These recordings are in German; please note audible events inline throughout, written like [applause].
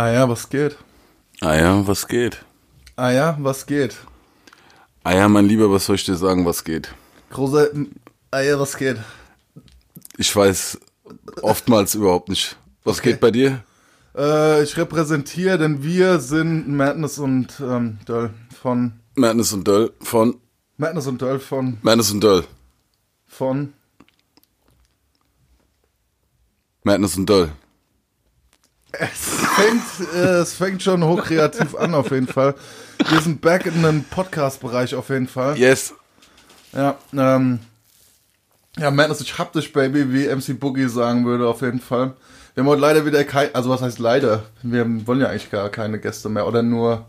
Ah ja, was geht? Ah ja, was geht? Ah ja, was geht? Ah ja, mein Lieber, was soll ich dir sagen, was geht? Große. Ah ja, was geht? Ich weiß oftmals überhaupt nicht. Was Okay. geht bei dir? Äh, ich repräsentiere, denn wir sind Madness und ähm, Döll von. Madness und Döll von Madness und Döll von. Madness und Döll. von. Madness und Döll. Es fängt, äh, es fängt schon hochkreativ an, auf jeden Fall. Wir sind back in den Podcast-Bereich, auf jeden Fall. Yes. Ja, ähm. Ja, Madness, ich hab dich, Baby, wie MC Boogie sagen würde, auf jeden Fall. Wir haben heute leider wieder kein, also was heißt leider? Wir wollen ja eigentlich gar keine Gäste mehr, oder nur.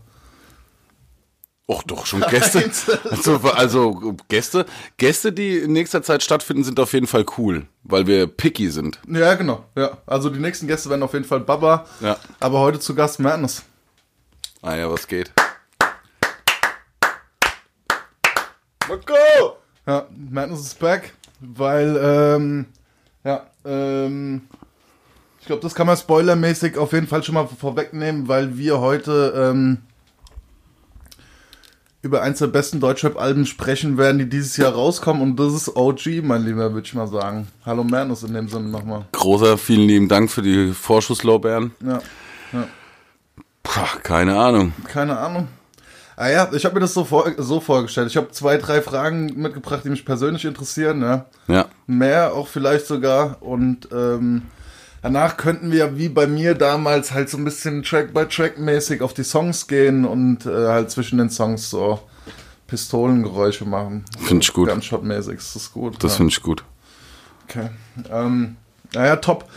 Och, doch, schon Gäste. [laughs] Also, also Gäste, Gäste, die in nächster Zeit stattfinden, sind auf jeden Fall cool, weil wir picky sind. Ja, genau, ja. Also die nächsten Gäste werden auf jeden Fall Baba. Ja. Aber heute zu Gast Madness. Ah ja, was geht? Marco! Ja, Madness is back, weil, ähm, ja, ähm, ich glaube, das kann man spoilermäßig auf jeden Fall schon mal vorwegnehmen, weil wir heute, ähm, über eins der besten Deutschrap-Alben sprechen werden, die dieses Jahr rauskommen und das ist OG, mein Lieber, würde ich mal sagen. Hallo Madness in dem Sinne nochmal. Großer, vielen lieben Dank für die Vorschusslorbeeren. Ja, Puh, keine Ahnung. keine Ahnung. Ah ja, ich habe mir das so, vor, so vorgestellt. Ich habe zwei, drei Fragen mitgebracht, die mich persönlich interessieren, ja. Ja. mehr auch vielleicht sogar und ähm, danach könnten wir wie bei mir damals halt so ein bisschen Track by Track mäßig auf die Songs gehen und äh, halt zwischen den Songs so Pistolengeräusche machen. Find ich gut. Gunshot mäßig, das ist gut. Das ja. finde ich gut. Okay. Ähm, naja, top.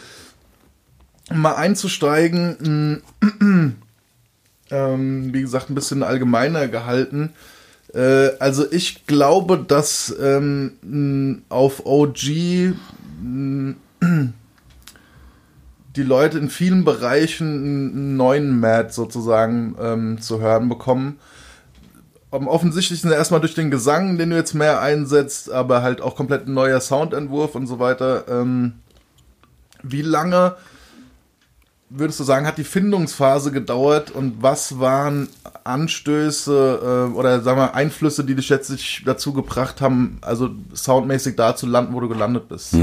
Um Mal einzusteigen, mh, [clears throat] ähm, wie gesagt, ein bisschen allgemeiner gehalten. Äh, also ich glaube, dass ähm, auf OG mh, [clears throat] die Leute in vielen Bereichen einen neuen Mad sozusagen ähm, zu hören bekommen. Am offensichtlichsten erstmal durch den Gesang, den du jetzt mehr einsetzt, aber halt auch komplett ein neuer Soundentwurf und so weiter. Ähm, wie lange würdest du sagen, hat die Findungsphase gedauert und was waren Anstöße äh, oder sagen wir Einflüsse, die dich jetzt sich dazu gebracht haben, also soundmäßig da zu landen, wo du gelandet bist?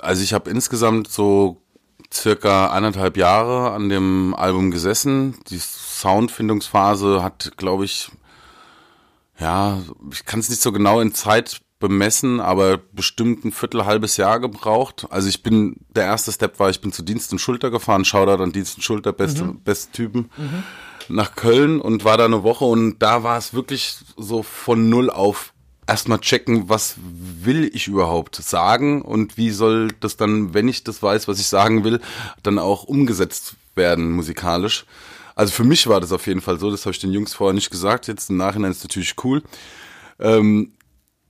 Also ich habe insgesamt so circa eineinhalb Jahre an dem Album gesessen. Die Soundfindungsphase hat, glaube ich, ja, ich kann es nicht so genau in Zeit bemessen, aber bestimmt ein Viertel, halbes Jahr gebraucht. Also ich bin, der erste Step war, ich bin zu Dienst und Schulter gefahren, Shoutout an Dienst und Schulter, beste, beste Typen, nach Köln und war da eine Woche und da war es wirklich so von null auf erstmal checken, was will ich überhaupt sagen und wie soll das dann, wenn ich das weiß, was ich sagen will, dann auch umgesetzt werden musikalisch. Also für mich war das auf jeden Fall so, das habe ich den Jungs vorher nicht gesagt, jetzt im Nachhinein ist natürlich cool, ähm,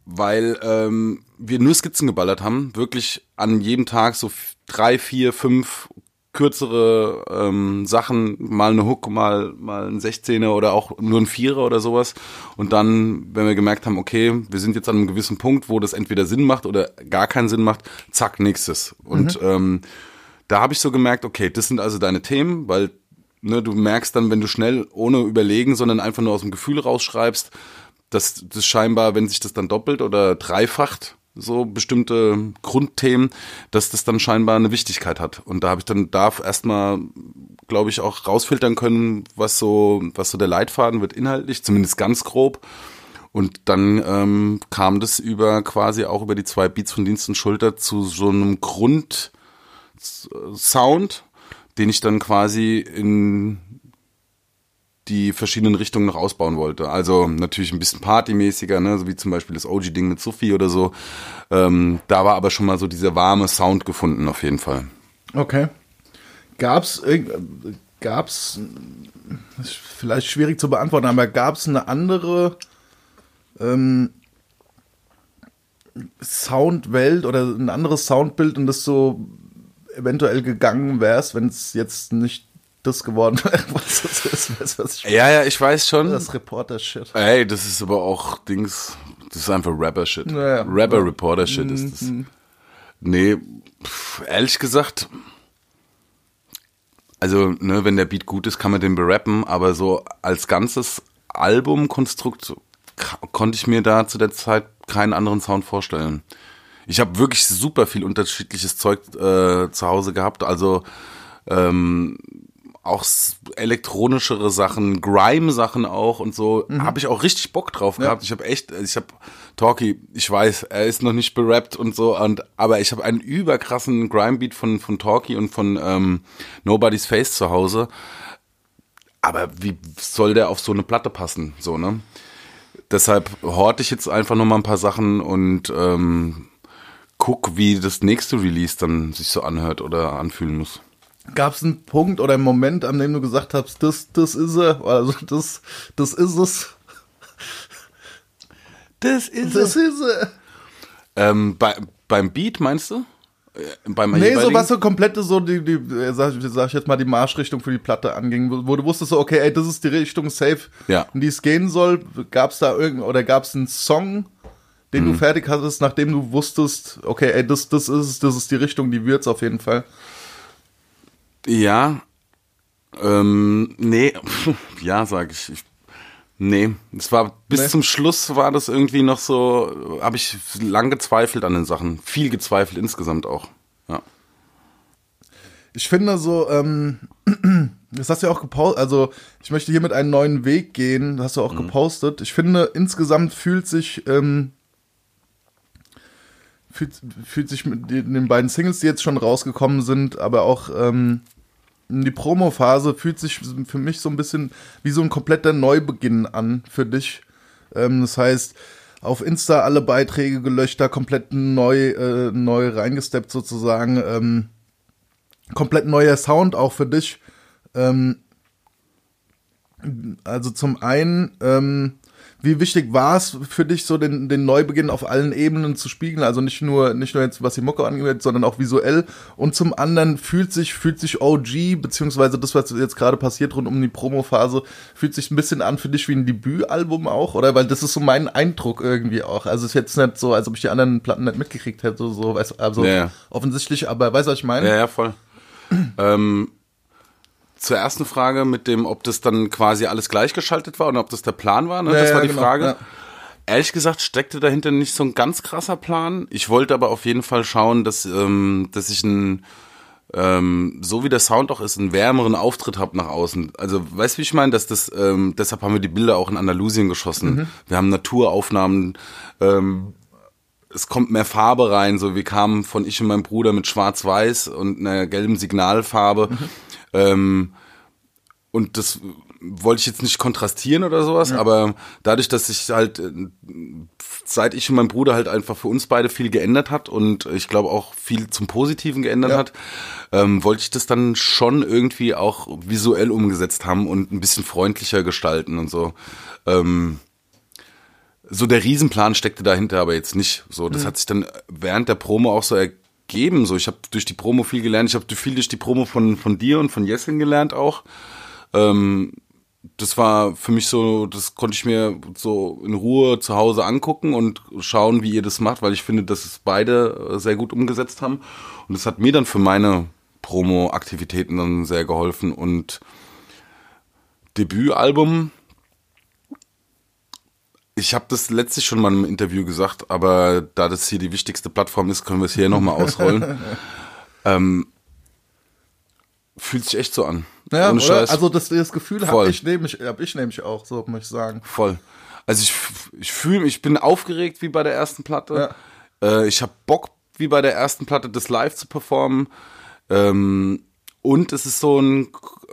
weil ähm, wir nur Skizzen geballert haben, wirklich an jedem Tag so drei, vier, fünf kürzere ähm, Sachen, mal eine Hook, mal, mal ein 16er oder auch nur ein Vierer oder sowas. Und dann, wenn wir gemerkt haben, okay, wir sind jetzt an einem gewissen Punkt, wo das entweder Sinn macht oder gar keinen Sinn macht, zack, nächstes. Und ähm, da habe ich so gemerkt, okay, das sind also deine Themen, weil ne, du merkst dann, wenn du schnell ohne überlegen, sondern einfach nur aus dem Gefühl rausschreibst, dass das scheinbar, wenn sich das dann doppelt oder dreifacht, so bestimmte Grundthemen, dass das dann scheinbar eine Wichtigkeit hat. Und da habe ich dann darf erstmal, glaube ich, auch rausfiltern können, was so, was so der Leitfaden wird inhaltlich, zumindest ganz grob. Und dann ähm, kam das über quasi auch über die zwei Beats von Dienst und Schulter zu so einem Grundsound, den ich dann quasi in die verschiedenen Richtungen noch ausbauen wollte. Also natürlich ein bisschen partymäßiger, ne, so wie zum Beispiel das OG-Ding mit Sophie oder so. Ähm, da war aber schon mal so dieser warme Sound gefunden, auf jeden Fall. Okay. Gab's irgend- gab's vielleicht schwierig zu beantworten, aber gab's eine andere ähm, Soundwelt oder ein anderes Soundbild und das so eventuell gegangen wärst, wenn es jetzt nicht das geworden [laughs] was das ist, weißt was ich Ja, ja, ich weiß schon. Das Reporter-Shit. Ey, das ist aber auch Dings, das ist einfach Rapper-Shit. Ja, ja. Rapper-Reporter-Shit ist das. Nee, pff, ehrlich gesagt, also, ne, wenn der Beat gut ist, kann man den berappen, aber so als ganzes Albumkonstrukt konnte ich mir da zu der Zeit keinen anderen Sound vorstellen. Ich habe wirklich super viel unterschiedliches Zeug äh, zu Hause gehabt, also ähm, auch elektronischere Sachen, Grime-Sachen auch und so, mhm. habe ich auch richtig Bock drauf gehabt. Ja. Ich habe echt, ich habe Talkie, ich weiß, er ist noch nicht berappt und so, und aber ich habe einen überkrassen Grime-Beat von von Talkie und von ähm, Nobody's Face zu Hause. Aber wie soll der auf so eine Platte passen, so ne? Deshalb horte ich jetzt einfach noch mal ein paar Sachen und ähm, guck, wie das nächste Release dann sich so anhört oder anfühlen muss. Gab es einen Punkt oder einen Moment, an dem du gesagt hast, das, das ist er, also das, das ist es. Das ist das ist er. Ähm, bei, beim Beat meinst du? Äh, beim nee, so was so komplette, so die, die sag, sag ich jetzt mal, die Marschrichtung für die Platte anging, wo, du wusstest so, okay, ey, das ist die Richtung safe, ja. in die es gehen soll. Gab es da irgend oder gab es einen Song, den mhm. du fertig hattest, nachdem du wusstest, okay, ey, das, das ist das ist die Richtung, die wird's auf jeden Fall. Ja. Ähm, nee, [laughs] ja, sag ich. ich nee, es war bis nee. zum Schluss war das irgendwie noch so, habe ich lang gezweifelt an den Sachen. Viel gezweifelt insgesamt auch. Ja. Ich finde so, ähm, [clears throat] das hast du ja auch gepostet, also ich möchte hiermit einen neuen Weg gehen, das hast du auch mhm. gepostet. Ich finde, insgesamt fühlt sich, ähm, fühlt, fühlt sich mit den beiden Singles, die jetzt schon rausgekommen sind, aber auch ähm, die Promo-Phase fühlt sich für mich so ein bisschen wie so ein kompletter Neubeginn an für dich. Ähm, das heißt, auf Insta alle Beiträge gelöscht, da komplett neu, äh, neu reingesteppt sozusagen. Ähm, komplett neuer Sound auch für dich. Ähm, also zum einen, ähm, wie wichtig war es für dich, so den, den Neubeginn auf allen Ebenen zu spiegeln? Also nicht nur, nicht nur jetzt, was die Mucke angeht, sondern auch visuell. Und zum anderen fühlt sich, fühlt sich OG, beziehungsweise das, was jetzt gerade passiert rund um die Promophase, fühlt sich ein bisschen an für dich wie ein Debütalbum auch, oder? Weil das ist so mein Eindruck irgendwie auch. Also es ist jetzt nicht so, als ob ich die anderen Platten nicht mitgekriegt hätte, so, also ja. offensichtlich, aber weißt du, was ich meine? Ja, ja, voll. [clears throat] ähm, zur ersten Frage mit dem, ob das dann quasi alles gleichgeschaltet war und ob das der Plan war. Ne? Ja, das war die genau, Frage. Ehrlich gesagt steckte dahinter nicht so ein ganz krasser Plan. Ich wollte aber auf jeden Fall schauen, dass, ähm, dass ich ein, ähm, so wie der Sound auch ist, einen wärmeren Auftritt habe nach außen. Also weißt du, wie ich meine? Dass das, ähm, deshalb haben wir die Bilder auch in Andalusien geschossen. Mhm. Wir haben Naturaufnahmen, ähm, es kommt mehr Farbe rein. So, wir kamen von ich und meinem Bruder mit Schwarz-Weiß und einer gelben Signalfarbe. Mhm ähm, und das wollte ich jetzt nicht kontrastieren oder sowas, ja. aber dadurch, dass sich halt, äh, seit ich und mein Bruder halt einfach für uns beide viel geändert hat und ich glaube auch viel zum Positiven geändert ja. hat, ähm, wollte ich das dann schon irgendwie auch visuell umgesetzt haben und ein bisschen freundlicher gestalten und so. Ähm, so der Riesenplan steckte dahinter aber jetzt nicht. So, das mhm. hat sich dann während der Promo auch so ergeben geben. So, ich habe durch die Promo viel gelernt. Ich habe viel durch die Promo von von dir und von Jessin gelernt auch. Ähm, das war für mich so, das konnte ich mir so in Ruhe zu Hause angucken und schauen, wie ihr das macht, weil ich finde, dass es beide äh, sehr gut umgesetzt haben. Und das hat mir dann für meine Promo-Aktivitäten dann sehr geholfen. Und Debütalbum, ich habe das letztlich schon mal im Interview gesagt, aber da das hier die wichtigste Plattform ist, können wir es hier nochmal [laughs] ausrollen. ähm, fühlt sich echt so an. Ja, also das, das Gefühl habe ich, nämlich, hab ich nämlich auch, so muss ich sagen. Voll. Also ich, ich fühle ich bin aufgeregt wie bei der ersten Platte. Ja. Äh, ich habe Bock wie bei der ersten Platte, das live zu performen. Ähm, und es ist so ein,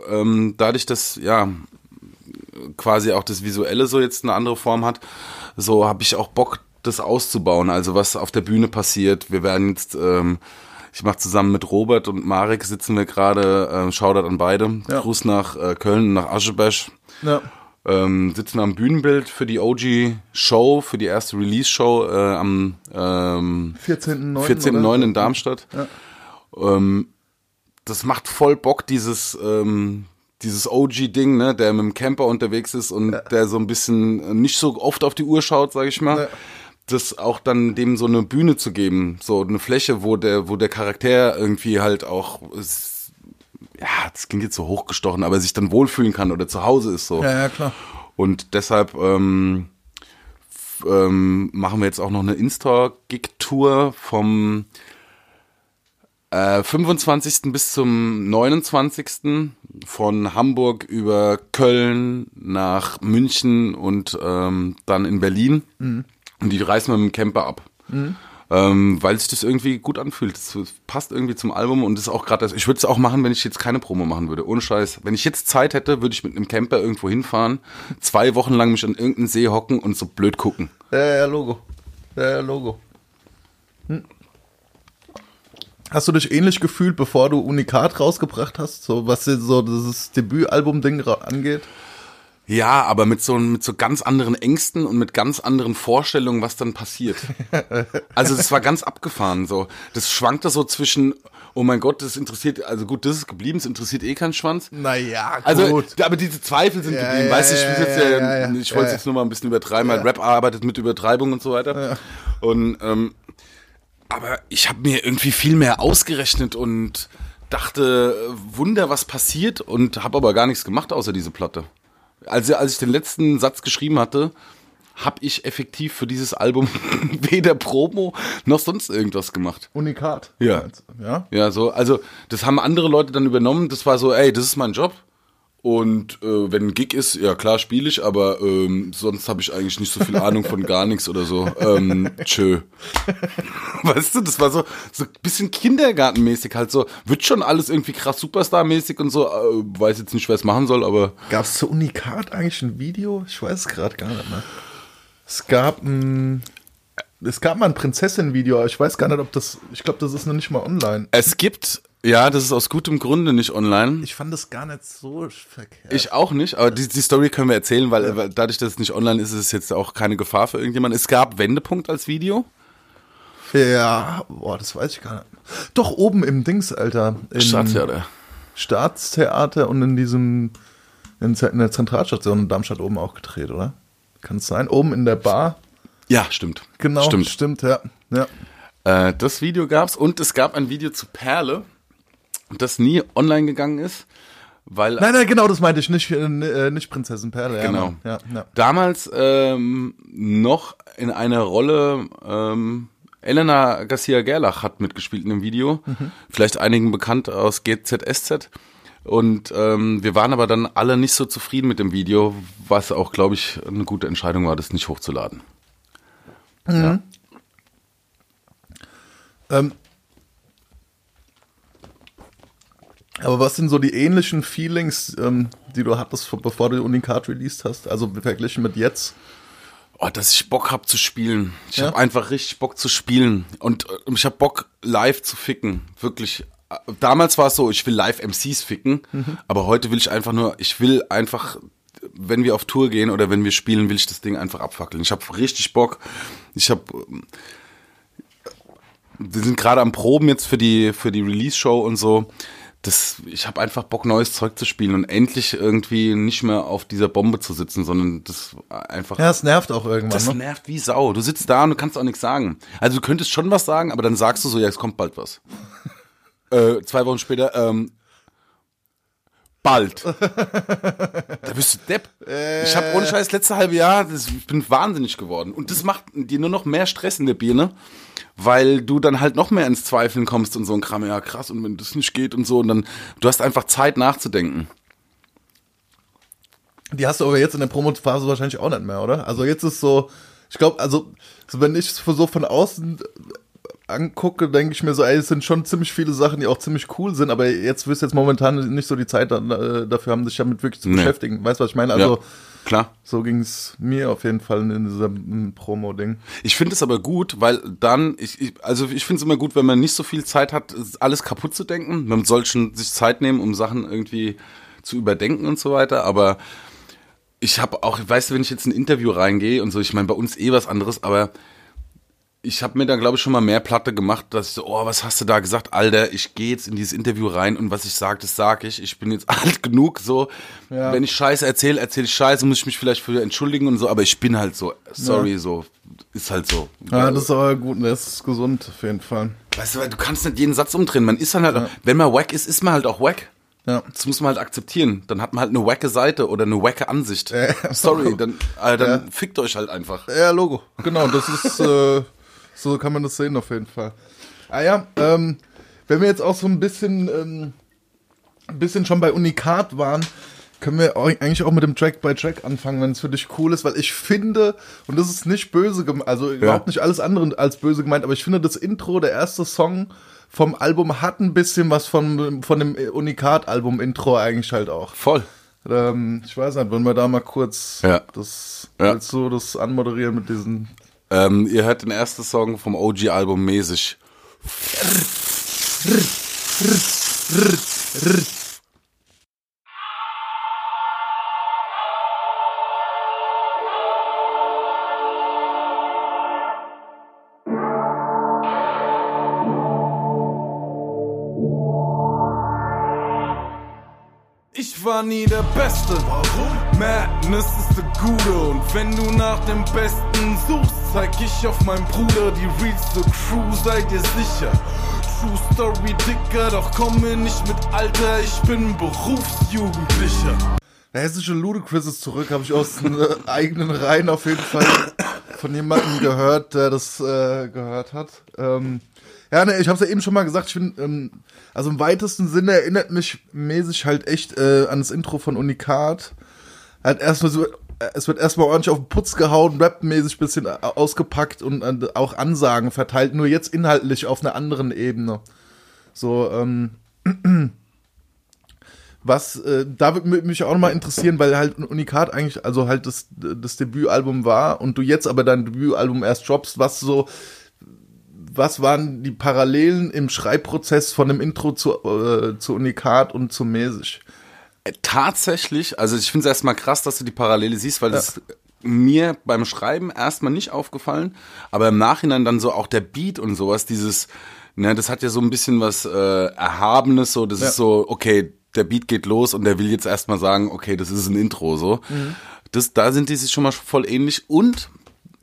ähm, dadurch, dass, ja, quasi auch das Visuelle so jetzt eine andere Form hat, so habe ich auch Bock, das auszubauen. Also was auf der Bühne passiert. Wir werden jetzt, ähm, ich mache zusammen mit Robert und Marek sitzen wir gerade, äh, Shoutout an beide. Ja. Gruß nach äh, Köln, nach Aschebesch. Ja. Ähm, sitzen am Bühnenbild für die OG-Show, für die erste Release-Show äh, am ähm, 14.9. 14 in Darmstadt. Ja. Ähm, das macht voll Bock, dieses ähm, dieses OG-Ding, ne, der mit dem Camper unterwegs ist und ja. der so ein bisschen nicht so oft auf die Uhr schaut, sag ich mal. Ja. Das auch dann dem so eine Bühne zu geben, so eine Fläche, wo der, wo der Charakter irgendwie halt auch ja, das klingt jetzt so hochgestochen, aber sich dann wohlfühlen kann oder zu Hause ist so. Ja, ja, klar. Und deshalb ähm, ähm, machen wir jetzt auch noch eine In-Store-Gig-Tour vom äh, 25. bis zum 29. von Hamburg über Köln nach München und ähm, dann in Berlin. Und die reißen wir mit dem Camper ab. Ähm, weil sich das irgendwie gut anfühlt. Das passt irgendwie zum Album und ist auch gerade das. Ich würde es auch machen, wenn ich jetzt keine Promo machen würde. Ohne Scheiß. Wenn ich jetzt Zeit hätte, würde ich mit einem Camper irgendwo hinfahren, zwei Wochen lang mich an irgendeinen See hocken und so blöd gucken. Ja, ja, Logo. Ja, ja, Logo. Hm. Hast du dich ähnlich gefühlt, bevor du Unikat rausgebracht hast? So, was so dieses Debütalbum-Ding angeht? Ja, aber mit so, mit so ganz anderen Ängsten und mit ganz anderen Vorstellungen, was dann passiert. [laughs] Also das war ganz abgefahren so. Das schwankte so zwischen, oh mein Gott, das interessiert, also gut, das ist geblieben, es interessiert eh keinen Schwanz. Naja, gut. Also, aber diese Zweifel sind Ja, geblieben. ja, weißt du, ich, jetzt ja, ja, ich wollte Ja, jetzt nur mal ein bisschen übertreiben, weil Rap arbeitet mit Übertreibung und so weiter. Und ähm, aber ich habe mir irgendwie viel mehr ausgerechnet und dachte, Wunder, was passiert und habe aber gar nichts gemacht außer diese Platte. Also als ich den letzten Satz geschrieben hatte, habe ich effektiv für dieses Album [laughs] weder Promo noch sonst irgendwas gemacht. Unikat. Ja. Ja? Ja, so, also das haben andere Leute dann übernommen. Das war so, ey, das ist mein Job. Und äh, wenn ein Gig ist, ja klar spiele ich, aber ähm, sonst habe ich eigentlich nicht so viel Ahnung von gar nichts oder so. Ähm, tschö. [laughs] Weißt du, das war so so ein bisschen kindergartenmäßig halt so. Wird schon alles irgendwie krass Superstar-mäßig und so. Äh, weiß jetzt nicht, wer es machen soll, aber Gab es zu Unikat eigentlich ein Video? Ich weiß es gerade gar nicht mehr. Es gab ein. Es gab mal ein Prinzessin-Video, aber ich weiß gar nicht, ob das. Ich glaube, das ist noch nicht mal online. es gibt, ja, das ist aus gutem Grunde nicht online. Ich fand das gar nicht so verkehrt. Ich auch nicht, aber die, die Story können wir erzählen, weil, weil dadurch, dass es nicht online ist, ist es jetzt auch keine Gefahr für irgendjemanden. Es gab Wendepunkt als Video. ja, boah, das weiß ich gar nicht. Doch oben im Dings, Alter. In Staatstheater. Staatstheater und in diesem. In, in der Zentralstation in Darmstadt oben auch gedreht, oder? Kann es sein? Oben in der Bar. Ja, stimmt. Genau, Stimmt. stimmt, ja. ja. Äh, das Video gab's und es gab ein Video zu Perle, das nie online gegangen ist, weil Nein, nein, genau, das meinte ich, nicht, äh, nicht Prinzessin Perle. Genau. Ja, ja. damals ähm, noch in einer Rolle ähm, Elena Garcia Gerlach hat mitgespielt in dem Video, vielleicht einigen bekannt aus GZSZ. Und ähm, wir waren aber dann alle nicht so zufrieden mit dem Video, was auch, glaube ich, eine gute Entscheidung war, das nicht hochzuladen. Ja. Ähm, aber was sind so die ähnlichen Feelings, ähm, die du hattest, vor- bevor du Unikat released hast? Also verglichen mit jetzt? Oh, dass ich Bock hab zu spielen. Ich Ja? hab einfach richtig Bock zu spielen. Und äh, ich hab Bock, live zu ficken. Wirklich. Äh, Damals war es so, ich will live MCs ficken, aber heute will ich einfach nur, ich will einfach, wenn wir auf Tour gehen oder wenn wir spielen, will ich das Ding einfach abfackeln. Ich hab richtig Bock. Ich hab. ähm, Wir sind gerade am Proben jetzt für die, für die Release-Show und so. Das, ich habe einfach Bock, neues Zeug zu spielen und endlich irgendwie nicht mehr auf dieser Bombe zu sitzen, sondern das einfach Ja, es nervt auch irgendwann. das Ne? nervt wie Sau. Du sitzt da und du kannst auch nichts sagen. Also du könntest schon was sagen, aber dann sagst du so, ja, es kommt bald was. [laughs] äh, zwei Wochen später, ähm, bald. da bist du Depp. Ich habe ohne Scheiß das letzte halbe Jahr, das, ich bin wahnsinnig geworden. Und das macht dir nur noch mehr Stress in der Birne, weil du dann halt noch mehr ins Zweifeln kommst und so ein Kram, ja krass, und wenn das nicht geht und so, und dann, du hast einfach Zeit nachzudenken. Die hast du aber jetzt in der Promo-Phase wahrscheinlich auch nicht mehr, oder? Also jetzt ist so, ich glaube, also so wenn ich so von außen angucke, denke ich mir so, ey, es sind schon ziemlich viele Sachen, die auch ziemlich cool sind, aber jetzt wirst du jetzt momentan nicht so die Zeit äh, dafür haben, sich damit wirklich zu Nee. beschäftigen. Weißt du, was ich meine? Also ja, klar. so ging es mir auf jeden Fall in diesem Promo-Ding. Ich finde es aber gut, weil dann, ich, ich, also ich finde es immer gut, wenn man nicht so viel Zeit hat, alles kaputt zu denken. Man soll schon sich Zeit nehmen, um Sachen irgendwie zu überdenken und so weiter. Aber ich habe auch, weißt du, wenn ich jetzt in ein Interview reingehe und so, ich meine, bei uns eh was anderes, aber ich habe mir da, glaube ich, schon mal mehr Platte gemacht, dass ich so, oh, was hast du da gesagt? Alter, ich gehe jetzt in dieses Interview rein und was ich sage, das sage ich. Ich bin jetzt [laughs] alt genug, so. Ja. Wenn ich Scheiße erzähle, erzähle ich Scheiße, muss ich mich vielleicht für entschuldigen und so, aber ich bin halt so, sorry, Ja. so, ist halt so. Ja, das ist aber gut, das ist gesund auf jeden Fall. Weißt du, weil du kannst nicht jeden Satz umdrehen. Man ist dann halt, wenn man wack ist, ist man halt auch wack. Ja. Das muss man halt akzeptieren. Dann hat man halt eine wacke Seite oder eine wacke Ansicht. Sorry, dann, äh, dann fickt euch halt einfach. Ja, Logo. Genau, das ist, äh, so kann man das sehen auf jeden Fall. Ah ja, ähm, wenn wir jetzt auch so ein bisschen, ähm, ein bisschen schon bei Unikat waren, können wir eigentlich auch mit dem Track by Track anfangen, wenn es für dich cool ist, weil ich finde, und das ist nicht böse gemeint, also überhaupt nicht alles andere als böse gemeint, aber ich finde das Intro, der erste Song vom Album hat ein bisschen was von, von dem Unikat-Album-Intro eigentlich halt auch. Voll. Ähm, ich weiß nicht, wollen wir da mal kurz Ja. das, Ja. willst du das anmoderieren mit diesen Ähm, ihr hört den ersten Song vom OG-Album mäßig. Ich war nie der Beste. Warum? Madness ist der Gute. Und wenn du nach dem Besten suchst, zeig ich auf meinen Bruder. Die realste Crew, seid ihr sicher. True Story dicker, doch komme nicht mit Alter. Ich bin Berufsjugendlicher. Der hessische Ludacris ist zurück, habe ich aus äh, eigenen Reihen auf jeden Fall von jemandem gehört, der das äh, gehört hat. Ähm, ja, ne, ich habe es ja eben schon mal gesagt, ich finde, ähm, also im weitesten Sinne erinnert mich mäßig halt echt äh, an das Intro von Unikat. Halt erstmal so, äh, es wird erstmal ordentlich auf den Putz gehauen, rapmäßig bisschen äh, ausgepackt und äh, auch Ansagen verteilt, nur jetzt inhaltlich auf einer anderen Ebene. So, ähm, [clears throat] was, äh, da würde mich auch nochmal interessieren, weil halt Unikat eigentlich, also halt das, das Debütalbum war und du jetzt aber dein Debütalbum erst droppst, was so, was waren die Parallelen im Schreibprozess von dem Intro zu, äh, zu Unikat und zu Mäßig? Tatsächlich, also ich finde es erstmal krass, dass du die Parallele siehst, weil das mir beim Schreiben erstmal nicht aufgefallen, aber im Nachhinein dann so auch der Beat und sowas, dieses, ne, das hat ja so ein bisschen was äh, Erhabenes, so, das Ja. ist so, okay, der Beat geht los und der will jetzt erstmal sagen, okay, das ist ein Intro, so. Das, da sind die sich schon mal voll ähnlich und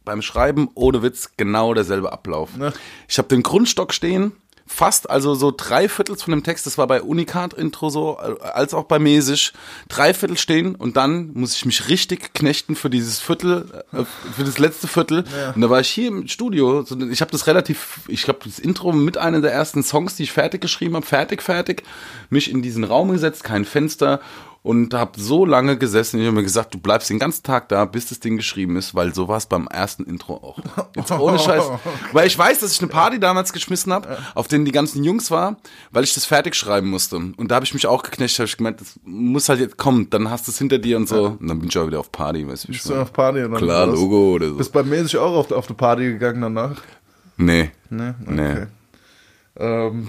beim Schreiben, ohne Witz, genau derselbe Ablauf. Ne? Ich habe den Grundstock stehen, fast, also so drei Viertels von dem Text, das war bei Unikat-Intro so, äh, als auch bei Mäßig, drei Viertel stehen und dann muss ich mich richtig knechten für dieses Viertel, äh, für das letzte Viertel. Und da war ich hier im Studio, ich habe das relativ, ich glaube, das Intro mit einer der ersten Songs, die ich fertig geschrieben habe, fertig, fertig, mich in diesen Raum gesetzt, kein Fenster und habe so lange gesessen, ich habe mir gesagt, du bleibst den ganzen Tag da, bis das Ding geschrieben ist, weil so war es beim ersten Intro auch. Jetzt ohne [laughs] Scheiß. Weil ich weiß, dass ich eine Party damals geschmissen habe, auf denen die ganzen Jungs war, weil ich das fertig schreiben musste. Und da habe ich mich auch geknecht, habe ich gemeint, das muss halt jetzt kommen, dann hast du es hinter dir und so. Und dann bin ich auch wieder auf Party, weißt du, wie ich Bist du auf Party? und dann Klar? Logo oder so. Bist bei Mäßig auch auf, auf die Party gegangen danach? Nee. Ne? Nee. Ähm,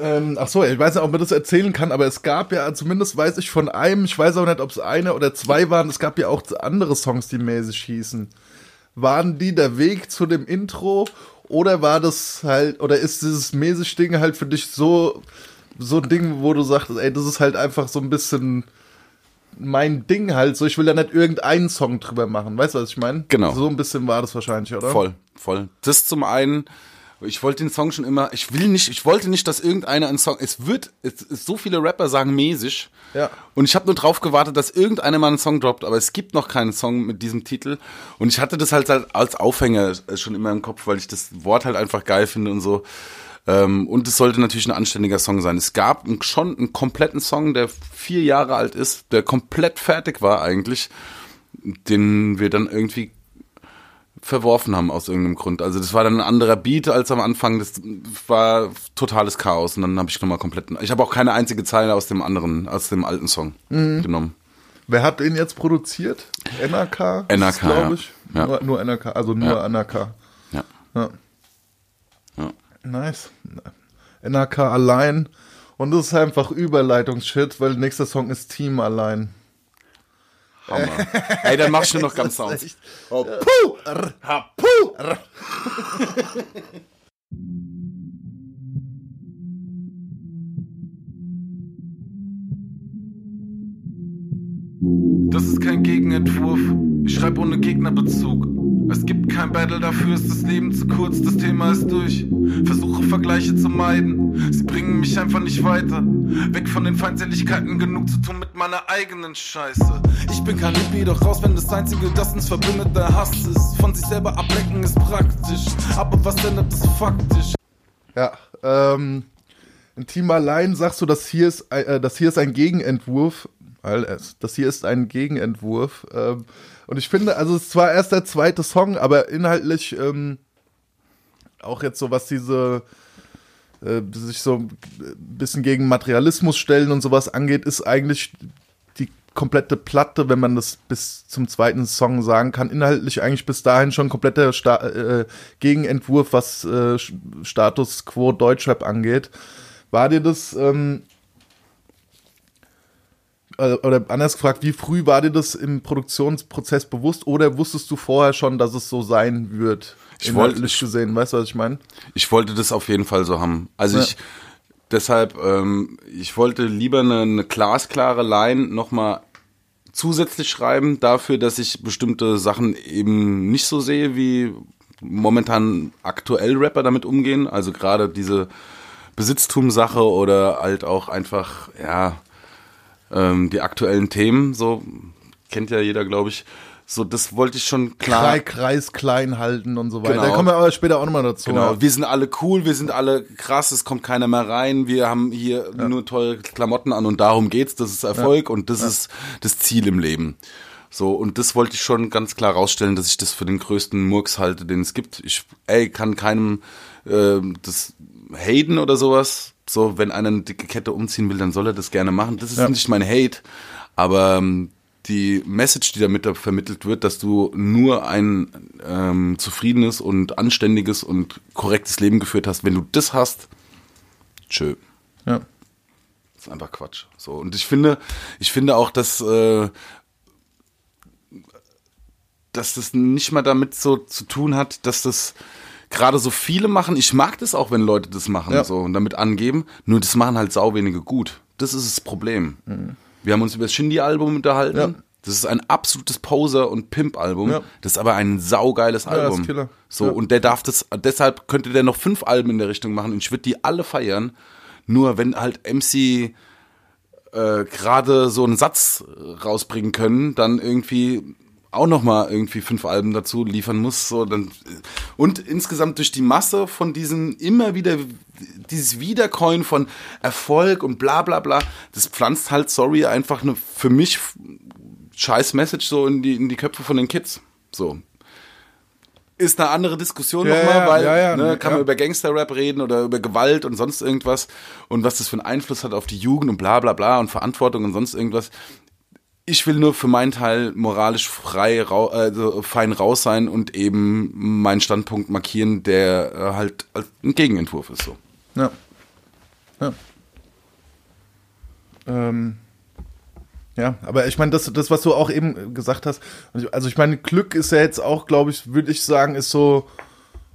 ähm, ach so, ich weiß nicht, ob man das erzählen kann, aber es gab ja, zumindest weiß ich von einem, ich weiß auch nicht, ob es eine oder zwei waren, es gab ja auch andere Songs, die mäßig hießen. Waren die der Weg zu dem Intro oder war das halt, oder ist dieses mäßig Ding halt für dich so, so ein Ding, wo du sagst, ey, das ist halt einfach so ein bisschen mein Ding halt, so ich will da nicht irgendeinen Song drüber machen, weißt du, was ich meine? Genau. So ein bisschen war das wahrscheinlich, oder? Voll, voll. Das zum einen, ich wollte den Song schon immer, ich will nicht, ich wollte nicht, dass irgendeiner einen Song, es wird, es ist so viele Rapper sagen mäßig. Ja. Und ich habe nur drauf gewartet, dass irgendeiner mal einen Song droppt, aber es gibt noch keinen Song mit diesem Titel. Und ich hatte das halt als Aufhänger schon immer im Kopf, weil ich das Wort halt einfach geil finde und so. Ähm, und es sollte natürlich ein anständiger Song sein. Es gab schon einen kompletten Song, der vier Jahre alt ist, der komplett fertig war eigentlich, den wir dann irgendwie verworfen haben aus irgendeinem Grund. Also das war dann ein anderer Beat als am Anfang. Das war totales Chaos und dann habe ich nochmal komplett. Ich habe auch keine einzige Zeile aus dem anderen, aus dem alten Song genommen. Wer hat den jetzt produziert? NRK? NRK, glaube ich. Ja. Nur, nur NRK, also nur Ja. NRK. Ja. Ja. Ja. Nice. NRK allein. Und das ist einfach Überleitungsshit, weil nächster Song ist Team allein. Hammer. Ey, dann mach ich nur noch ganz [laughs] Sounds. echt- Oh, puh, ha, puh. [laughs] Das ist kein Gegenentwurf. Ich schreib ohne Gegnerbezug. Es gibt kein Battle, dafür ist das Leben zu kurz, das Thema ist durch. Versuche Vergleiche zu meiden, sie bringen mich einfach nicht weiter. Weg von den Feindseligkeiten, genug zu tun mit meiner eigenen Scheiße. Ich bin kein Hippie, doch raus, wenn das Einzige, das uns verbindet, der Hass ist. Von sich selber ablenken ist praktisch, aber was ändert das faktisch? Ja, ähm, in Team allein sagst du, das hier ist, äh, das hier ist ein Gegenentwurf. Das hier ist ein Gegenentwurf. Ähm, und ich finde, also es ist zwar erst der zweite Song, aber inhaltlich ähm, auch jetzt so, was diese äh, sich so ein bisschen gegen Materialismus stellen und sowas angeht, ist eigentlich die komplette Platte, wenn man das bis zum zweiten Song sagen kann, inhaltlich eigentlich bis dahin schon kompletter Sta äh, Gegenentwurf, was äh, Status quo Deutschrap angeht. War dir das ähm, äh, oder anders gefragt, wie früh war dir das im Produktionsprozess bewusst oder wusstest du vorher schon, dass es so sein wird? Ich wollte gesehen, weißt du, was ich meine? Ich wollte das auf jeden Fall so haben. Also ja. ich deshalb, ähm, ich wollte lieber eine, eine glasklare Line nochmal zusätzlich schreiben dafür, dass ich bestimmte Sachen eben nicht so sehe, wie momentan aktuell Rapper damit umgehen. Also gerade diese Besitztumsache oder halt auch einfach, ja, ähm, die aktuellen Themen, so kennt ja jeder, glaube ich. So, das wollte ich schon klar. Kreis klein halten und so weiter. Genau. Da kommen wir aber später auch nochmal dazu. Genau, wir sind alle cool, wir sind alle krass, es kommt keiner mehr rein, wir haben hier ja. nur tolle Klamotten an und darum geht's, das ist Erfolg ja. und das ja. ist das Ziel im Leben. So, und das wollte ich schon ganz klar rausstellen, dass ich das für den größten Murks halte, den es gibt. Ich, ey, kann keinem äh, das haten oder sowas. So, wenn einer eine dicke Kette umziehen will, dann soll er das gerne machen. Das ist ja. nicht mein Hate, aber ähm, die Message, die damit vermittelt wird, dass du nur ein ähm, zufriedenes und anständiges und korrektes Leben geführt hast, wenn du das hast, tschö. Ja. Das ist einfach Quatsch. So und ich finde, ich finde auch, dass äh, dass das nicht mal damit so zu tun hat, dass das gerade so viele machen. Ich mag das auch, wenn Leute das machen ja. so und damit angeben. Nur das machen halt sau wenige gut. Das ist das Problem. Mhm. Wir haben uns über das Shindy-Album unterhalten. Ja. Das ist ein absolutes Poser- und Pimp-Album. Ja. Das ist aber ein saugeiles Album. Ja, so, ja. und der darf das, deshalb könnte der noch fünf Alben in der Richtung machen und ich würde die alle feiern. Nur wenn halt MC äh, gerade so einen Satz rausbringen können, dann irgendwie auch noch mal irgendwie fünf Alben dazu liefern muss so dann und insgesamt durch die Masse von diesen immer wieder dieses Wiedercoin von Erfolg und bla bla bla das pflanzt halt sorry einfach eine für mich scheiß Message so in die in die Köpfe von den Kids so. Ist eine andere Diskussion ja, nochmal, weil ja, ja, ne, kann man über Gangster-Rap reden oder über Gewalt und sonst irgendwas und was das für einen Einfluss hat auf die Jugend und bla bla bla und Verantwortung und sonst irgendwas ich will nur für meinen Teil moralisch frei, also fein raus sein und eben meinen Standpunkt markieren, der äh, halt ein Gegenentwurf ist. So. Ja. Ja. Ähm. Ja, aber ich meine, das, das, was du auch eben gesagt hast, also ich meine, Glück ist ja jetzt auch, glaube ich, würde ich sagen, ist so,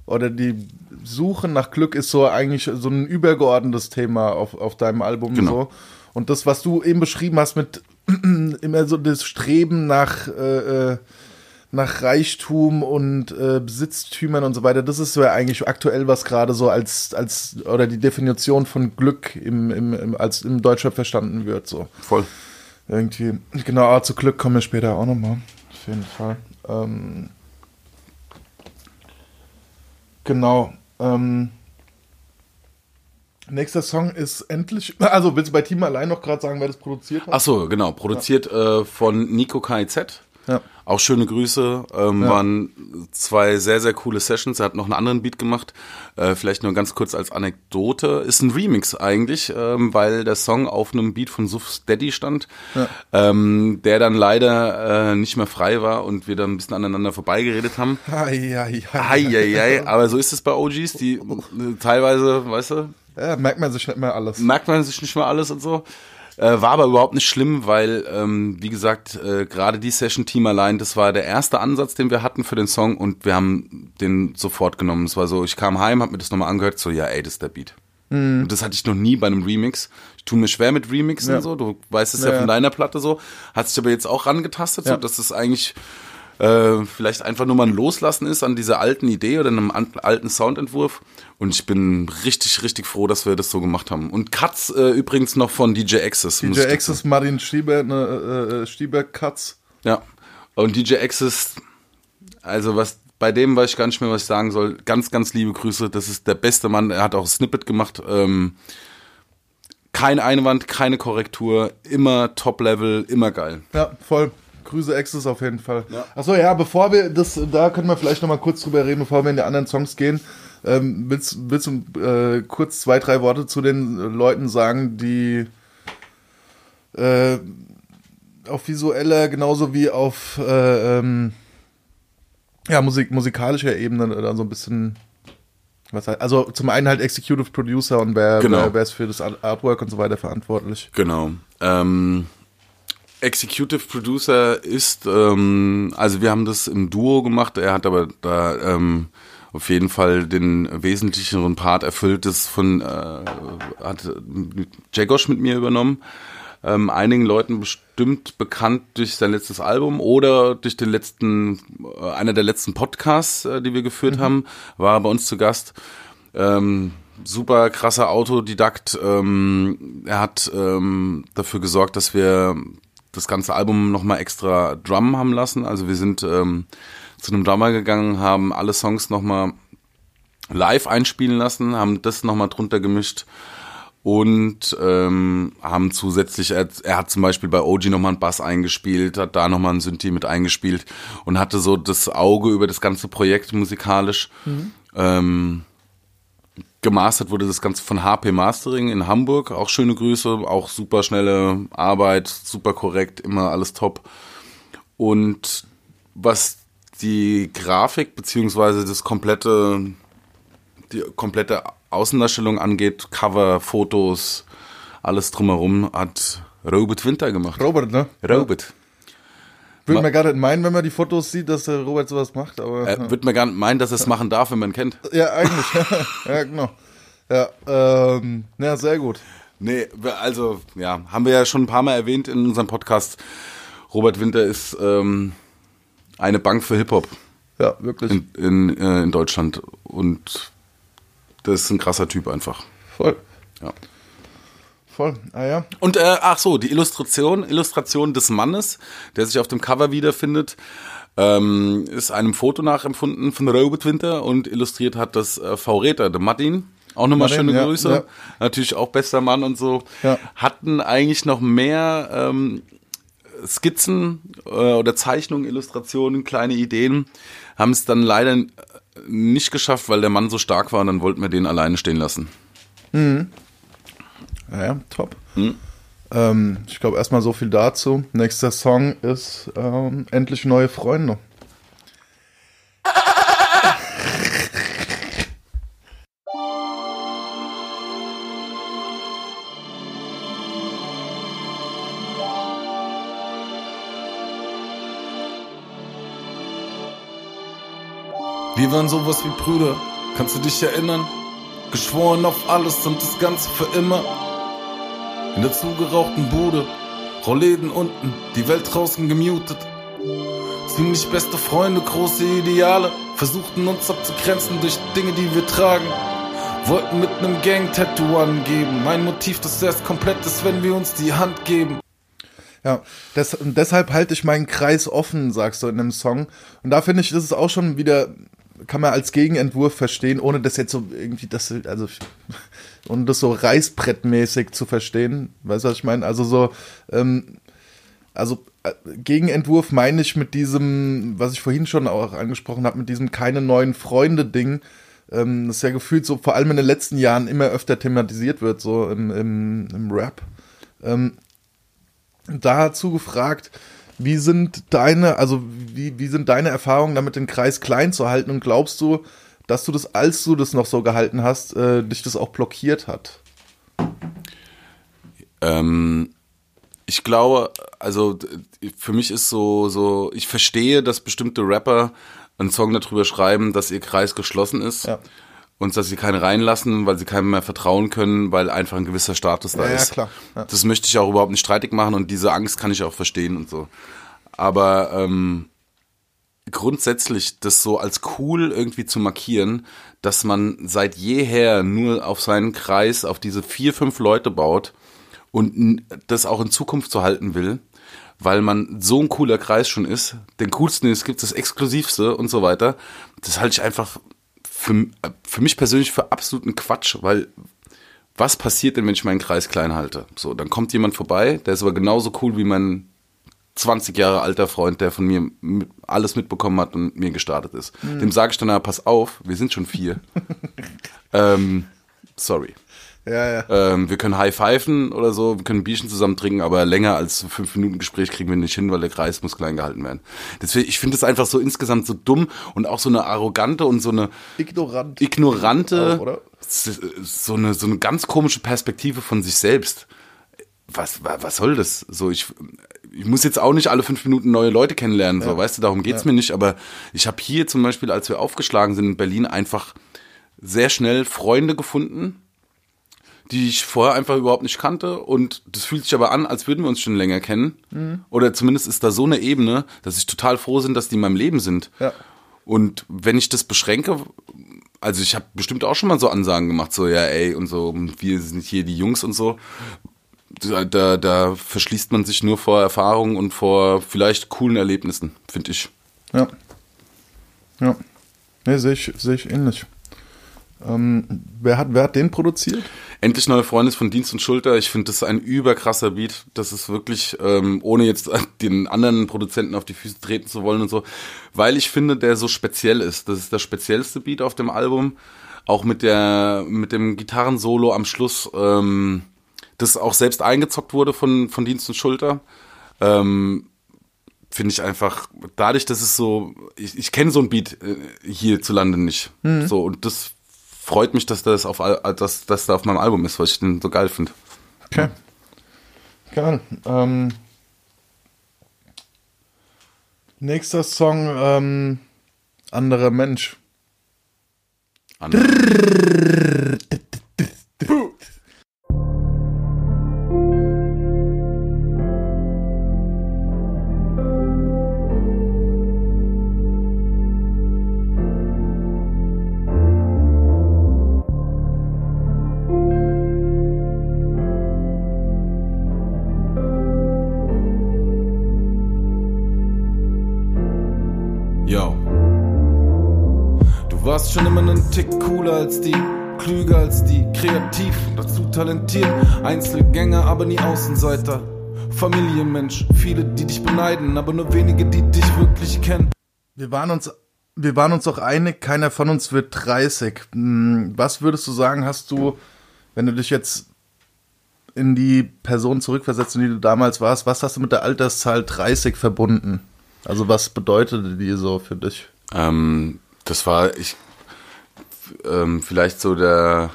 oder die Suche nach Glück ist so eigentlich so ein übergeordnetes Thema auf, auf deinem Album genau. so. Und das, was du eben beschrieben hast mit [clears throat] immer so das Streben nach, äh, äh, nach Reichtum und äh, Besitztümern und so weiter, das ist ja eigentlich aktuell, was gerade so als, als, oder die Definition von Glück im, im, im, als im Deutschrap verstanden wird. So. Voll. Irgendwie. Genau, aber zu Glück kommen wir später auch nochmal. Auf jeden Fall. Ähm, genau. Ähm, Nächster Song ist endlich. [laughs] Also willst du bei Team allein noch gerade sagen, wer das produziert hat? Ach so, genau. Produziert ja. äh, von Nico KIZ. Ja. Auch schöne Grüße. Ähm, ja. Waren zwei sehr, sehr coole Sessions. Er hat noch einen anderen Beat gemacht. Äh, vielleicht nur ganz kurz als Anekdote. Ist ein Remix eigentlich, ähm, weil der Song auf einem Beat von Suf Steady stand, ja. ähm, der dann leider äh, nicht mehr frei war und wir dann ein bisschen aneinander vorbeigeredet haben. Ei, ei, ei. ei, ei, ei. Aber so ist es bei OGs, die äh, teilweise, weißt du, ja, merkt man sich nicht mehr alles. Merkt man sich nicht mehr alles und so. Äh, war aber überhaupt nicht schlimm, weil, ähm, wie gesagt, äh, gerade die Session Team allein, das war der erste Ansatz, den wir hatten für den Song und wir haben den sofort genommen. Es war so, ich kam heim, hab mir das nochmal angehört, so, ja, ey, das ist der Beat. Mhm. Und das hatte ich noch nie bei einem Remix. Ich tue mir schwer mit Remixen ja. so, du weißt es ja. ja. von deiner Platte so. Hat sich aber jetzt auch rangetastet, ja. so, dass es eigentlich äh, vielleicht einfach nur mal ein Loslassen ist an dieser alten Idee oder einem alten Soundentwurf. Und ich bin richtig, richtig froh, dass wir das so gemacht haben. Und Cuts äh, übrigens noch von DJ Access. DJ Access, Martin Stieber, ne, äh, Stieber Cuts. Ja. Und DJ Access, also was bei dem weiß ich gar nicht mehr, was ich sagen soll. Ganz, ganz liebe Grüße. Das ist der beste Mann. Er hat auch ein Snippet gemacht. Ähm, kein Einwand, keine Korrektur, immer Top-Level, immer geil. Ja, voll. Grüße Access auf jeden Fall. Ja. Achso, ja, bevor wir das, da können wir vielleicht nochmal kurz drüber reden, bevor wir in die anderen Songs gehen. Ähm, willst, willst du äh, kurz zwei, drei Worte zu den Leuten sagen, die äh, auf visueller genauso wie auf äh, ähm, ja, Musik, musikalischer Ebene da so ein bisschen was halt, also zum einen halt Executive Producer und wer, genau. wer, wer ist für das Artwork und so weiter verantwortlich. Genau. Ähm, Executive Producer ist, ähm, also wir haben das im Duo gemacht, er hat aber da ähm, auf jeden Fall den wesentlicheren Part erfüllt, das von äh, hat Jagosh mit mir übernommen ähm, einigen Leuten bestimmt bekannt durch sein letztes Album oder durch den letzten, äh, einer der letzten Podcasts, äh, die wir geführt mhm. haben, war bei uns zu Gast. Ähm, super krasser Autodidakt. Ähm, er hat ähm, dafür gesorgt, dass wir das ganze Album nochmal extra Drum haben lassen. Also wir sind ähm, zu einem Drummer gegangen, haben alle Songs nochmal live einspielen lassen, haben das nochmal drunter gemischt und ähm, haben zusätzlich, er, er hat zum Beispiel bei OG nochmal einen Bass eingespielt, hat da nochmal einen Synthi mit eingespielt und hatte so das Auge über das ganze Projekt musikalisch. Mhm. Ähm, gemastert wurde das Ganze von HP Mastering in Hamburg, auch schöne Grüße, auch super schnelle Arbeit, super korrekt, immer alles top. Und was die Grafik beziehungsweise das komplette, die komplette Außendarstellung angeht, Cover, Fotos, alles drumherum, hat Robert Winter gemacht. Robert, ne? Robert. Würde man gar nicht meinen, wenn man die Fotos sieht, dass der Robert sowas macht, aber. Äh, Würde man gar nicht meinen, dass er es machen darf, wenn man ihn kennt. Ja, eigentlich. [laughs] ja, genau. Ja, ähm, ja, sehr gut. Nee, also, ja, haben wir ja schon ein paar Mal erwähnt in unserem Podcast. Robert Winter ist ähm, eine Bank für Hip-Hop. Ja, wirklich. In, in, äh, in Deutschland. Und das ist ein krasser Typ einfach. Voll. Ja. Voll, ah ja. Und äh, ach so, die Illustration, Illustration des Mannes, der sich auf dem Cover wiederfindet, ähm, ist einem Foto nachempfunden von Robert Winter und illustriert hat das äh, V-Räter, der Martin. Auch nochmal schöne ja, Grüße. Ja. Natürlich auch bester Mann und so. Ja. Hatten eigentlich noch mehr ähm, Skizzen äh, oder Zeichnungen, Illustrationen, kleine Ideen. Haben es dann leider nicht geschafft, weil der Mann so stark war und dann wollten wir den alleine stehen lassen. Mhm. Ja, top. Mhm. Ähm, ich glaube erstmal so viel dazu. Nächster Song ist ähm, Endlich neue Freunde. Wir waren sowas wie Brüder, kannst du dich erinnern? Geschworen auf alles und das Ganze für immer. In der zugerauchten Bude, Rollläden unten, die Welt draußen gemutet. Ziemlich beste Freunde, große Ideale, versuchten uns abzugrenzen durch Dinge, die wir tragen. Wollten mit nem Gang-Tattoo angeben, mein Motiv, das erst komplett ist, wenn wir uns die Hand geben. Ja, des, deshalb halte ich meinen Kreis offen, sagst du in einem Song. Und da finde ich, das ist auch schon wieder kann man als Gegenentwurf verstehen, ohne das jetzt so irgendwie, das, also, [laughs] ohne das so reißbrettmäßig zu verstehen. Weißt du, was ich meine? Also so, ähm, also äh, Gegenentwurf meine ich mit diesem, was ich vorhin schon auch angesprochen habe, mit diesem keine neuen Freunde-Ding. Ähm, das ja gefühlt so vor allem in den letzten Jahren immer öfter thematisiert wird, so im, im, im Rap. Ähm, dazu gefragt, wie sind deine, also wie, wie sind deine Erfahrungen damit, den Kreis klein zu halten und glaubst du, dass du das, als du das noch so gehalten hast, äh, dich das auch blockiert hat? Ähm, ich glaube, also für mich ist so, so, ich verstehe, dass bestimmte Rapper einen Song darüber schreiben, dass ihr Kreis geschlossen ist. Ja und dass sie keine reinlassen, weil sie keinem mehr vertrauen können, weil einfach ein gewisser Status da ja, ist. Ja, klar. Ja. Das möchte ich auch überhaupt nicht streitig machen und diese Angst kann ich auch verstehen und so. Aber ähm, grundsätzlich das so als cool irgendwie zu markieren, dass man seit jeher nur auf seinen Kreis, auf diese vier, fünf Leute baut und das auch in Zukunft so halten will, weil man so ein cooler Kreis schon ist, den coolsten, den es gibt, das exklusivste und so weiter. Das halte ich einfach für, für mich persönlich für absoluten Quatsch, weil was passiert denn, wenn ich meinen Kreis klein halte? So, dann kommt jemand vorbei, der ist aber genauso cool wie mein 20 Jahre alter Freund, der von mir alles mitbekommen hat und mir gestartet ist. Mhm. Dem sage ich dann, na, pass auf, wir sind schon vier. [laughs] ähm, sorry. Ja, ja. Ähm, wir können high-pfeifen oder so, wir können Bierchen zusammen trinken, aber länger als fünf Minuten Gespräch kriegen wir nicht hin, weil der Kreis muss klein gehalten werden. Deswegen, ich finde es einfach so insgesamt so dumm und auch so eine arrogante und so eine Ignorant. ignorante, auch, so eine so eine ganz komische Perspektive von sich selbst. Was was soll das? So ich ich muss jetzt auch nicht alle fünf Minuten neue Leute kennenlernen, so, weißt du, darum geht's ja. mir nicht, aber ich habe hier zum Beispiel, als wir aufgeschlagen sind in Berlin, einfach sehr schnell Freunde gefunden, die ich vorher einfach überhaupt nicht kannte und das fühlt sich aber an, als würden wir uns schon länger kennen. Mhm. Oder zumindest ist da so eine Ebene, dass ich total froh bin, dass die in meinem Leben sind. Ja. Und wenn ich das beschränke, also ich habe bestimmt auch schon mal so Ansagen gemacht, so ja, ey und so, wir sind hier die Jungs und so. Da, da, da verschließt man sich nur vor Erfahrungen und vor vielleicht coolen Erlebnissen, finde ich. Ja. Ja. Ne, sehe ich, seh ich ähnlich. Ähm, wer, hat, wer hat den produziert? Endlich neue Freunde von Dienst und Schulter. Ich finde das ein überkrasser Beat. Das ist wirklich, ähm, ohne jetzt [laughs] den anderen Produzenten auf die Füße treten zu wollen und so, weil ich finde, der so speziell ist. Das ist der speziellste Beat auf dem Album. Auch mit der, mit dem Gitarrensolo am Schluss, ähm, das auch selbst eingezockt wurde von, von Dienst und Schulter. Ähm, finde ich einfach, dadurch, dass es so, ich, ich kenne so ein Beat äh, hierzulande nicht. Mhm. So, und das freut mich, dass das auf dass das da auf meinem Album ist, weil ich den so geil finde. Okay. Geil. Ähm, nächster Song, ähm, anderer Mensch. Anderer. Cooler als die, klüger als die, kreativ, dazu talentiert, Einzelgänger, aber nie Außenseiter. Familienmensch, viele, die dich beneiden, aber nur wenige, die dich wirklich kennen. Wir waren uns, wir waren uns auch einig, keiner von uns wird 30. Hm, was würdest du sagen, hast du, wenn du dich jetzt in die Person zurückversetzt, in die du damals warst, was hast du mit der Alterszahl 30 verbunden? Also was bedeutete die so für dich? Ähm, das war, ich ähm, vielleicht so der.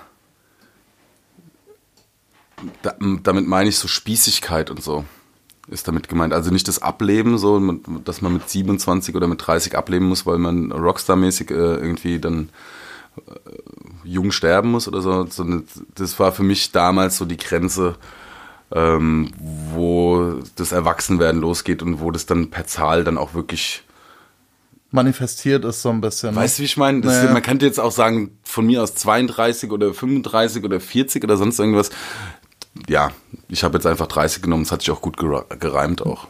Da, damit meine ich so Spießigkeit und so ist damit gemeint. Also nicht das Ableben, so, dass man mit 27 oder mit 30 ableben muss, weil man Rockstar-mäßig äh, irgendwie dann äh, jung sterben muss oder so. Das war für mich damals so die Grenze, ähm, wo das Erwachsenwerden losgeht und wo das dann per Zahl dann auch wirklich manifestiert ist so ein bisschen. Ne? Weißt du, wie ich meine? Naja. Man könnte jetzt auch sagen, von mir aus 32 oder 35 oder 40 oder sonst irgendwas. Ja, ich habe jetzt einfach 30 genommen, es hat sich auch gut gereimt auch.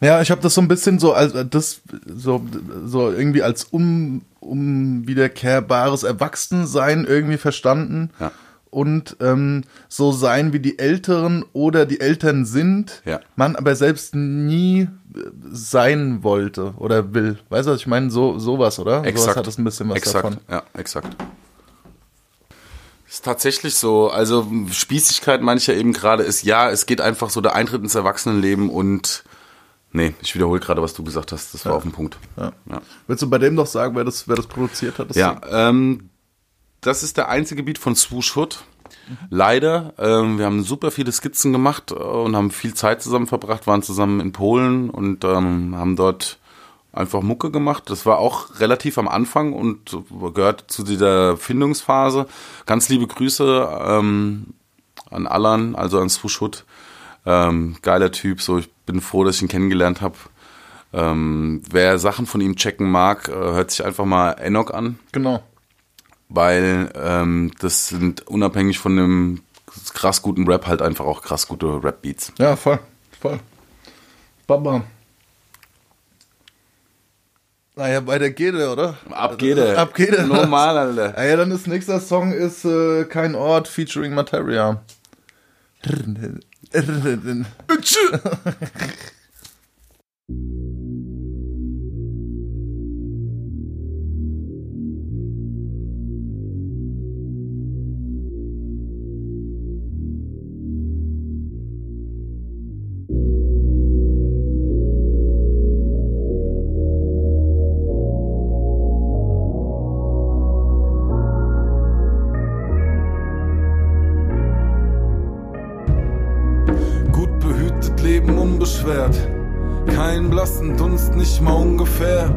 Ja, ich habe das so ein bisschen so als das so so irgendwie als un, unwiederkehrbares Erwachsensein irgendwie verstanden. Ja und ähm, so sein wie die Älteren oder die Eltern sind, ja. man aber selbst nie äh, sein wollte oder will. Weißt du, was ich meine? So, sowas, oder? Exakt. Sowas hat es ein bisschen was exakt. davon. Ja, exakt. Ist tatsächlich so. Also Spießigkeit meine ich ja eben gerade ist, ja, es geht einfach so der Eintritt ins Erwachsenenleben und Nee, ich wiederhole gerade, was du gesagt hast. Das war ja. auf dem Punkt. Ja. Ja. Willst du bei dem doch sagen, wer das, wer das produziert hat? Das ja, ähm, das ist der einzige Beat von Swoosh Hood. Leider, ähm, wir haben super viele Skizzen gemacht äh, und haben viel Zeit zusammen verbracht, waren zusammen in Polen und ähm, haben dort einfach Mucke gemacht. Das war auch relativ am Anfang und gehört zu dieser Findungsphase. Ganz liebe Grüße ähm, an Alan, also an Swoosh Hood. Ähm, geiler Typ, so ich bin froh, dass ich ihn kennengelernt habe. Ähm, wer Sachen von ihm checken mag, äh, hört sich einfach mal Enoch an, Genau. Weil ähm, das sind unabhängig von dem krass guten Rap halt einfach auch krass gute Rap-Beats. Ja, voll. Voll. Baba. Naja, weiter geht er, oder? Ab geht er. Ab geht er. Normal, Alter. Ah ja, dann ist nächster Song ist äh, Kein Ort featuring Materia. [laughs] [laughs] ungefähr.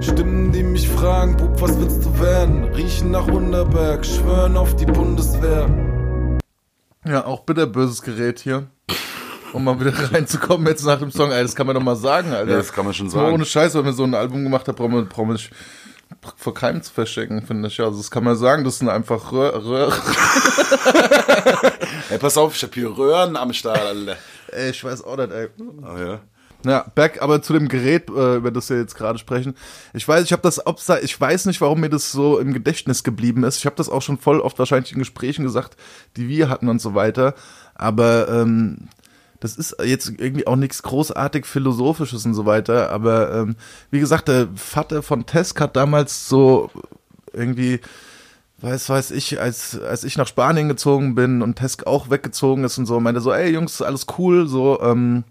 Stimmen, die mich fragen, Bub, was willst du werden? Riechen nach Unterberg, schwören auf die Bundeswehr. Ja, auch bitterböses Gerät hier. Um mal wieder [laughs] reinzukommen jetzt nach dem Song. Ey, das kann man doch mal sagen, Alter. Ja, das kann man schon sagen. ohne Scheiß, wenn wir so ein Album gemacht haben, brauchen wir, brauchen wir nicht vor keinem zu verstecken, finde ich. Also das kann man sagen, das sind einfach Röhr, Röhr. [laughs] Ey, pass auf, ich hab hier Röhren am Start, Alter. ey, ich weiß auch nicht, ey. Oh, ja. Ja, back aber zu dem Gerät, äh, über das wir jetzt gerade sprechen. Ich weiß, ich habe das ich weiß nicht, warum mir das so im Gedächtnis geblieben ist. Ich habe das auch schon voll oft wahrscheinlich in Gesprächen gesagt, die wir hatten und so weiter. Aber ähm, das ist jetzt irgendwie auch nichts großartig philosophisches und so weiter. Aber ähm, wie gesagt, der Vater von Tesk hat damals so irgendwie weiß, weiß ich, als, als ich nach Spanien gezogen bin und Tesk auch weggezogen ist und so, meinte so, ey Jungs, alles cool, so, ähm,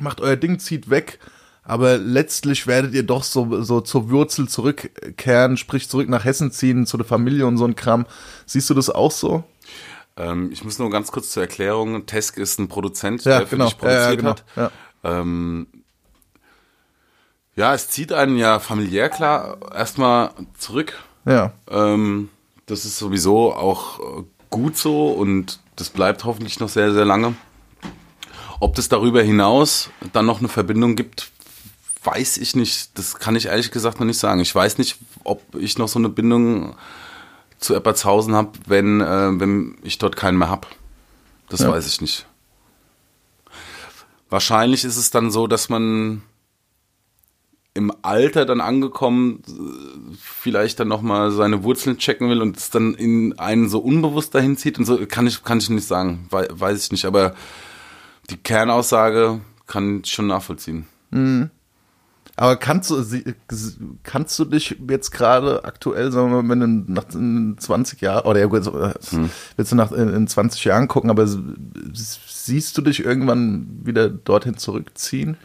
macht euer Ding, zieht weg, aber letztlich werdet ihr doch so, so zur Wurzel zurückkehren, sprich zurück nach Hessen ziehen, zu der Familie und so ein Kram. Siehst du das auch so? Ähm, ich muss nur ganz kurz zur Erklärung. Tesk ist ein Produzent, Ja, der für genau. dich produziert Ja, ja, genau. hat. Ja. Ähm, ja, es zieht einen ja familiär klar erstmal zurück. Ja, Ähm, das ist sowieso auch gut so und das bleibt hoffentlich noch sehr, sehr lange. Ob das darüber hinaus dann noch eine Verbindung gibt, weiß ich nicht. Das kann ich ehrlich gesagt noch nicht sagen. Ich weiß nicht, ob ich noch so eine Bindung zu Eppertshausen habe, wenn, äh, wenn ich dort keinen mehr habe. Das Ja. weiß ich nicht. Wahrscheinlich ist es dann so, dass man im Alter dann angekommen äh, vielleicht dann nochmal seine Wurzeln checken will und es dann in einen so unbewusst dahin zieht und so, kann ich, kann ich nicht sagen, Wei- weiß ich nicht, aber die Kernaussage kann ich schon nachvollziehen. aber kannst du, kannst du dich jetzt gerade aktuell, sagen wir mal, wenn du nach in 20 Jahren, oder ja gut, äh, willst du nach in in 20 Jahren gucken, aber siehst du dich irgendwann wieder dorthin zurückziehen?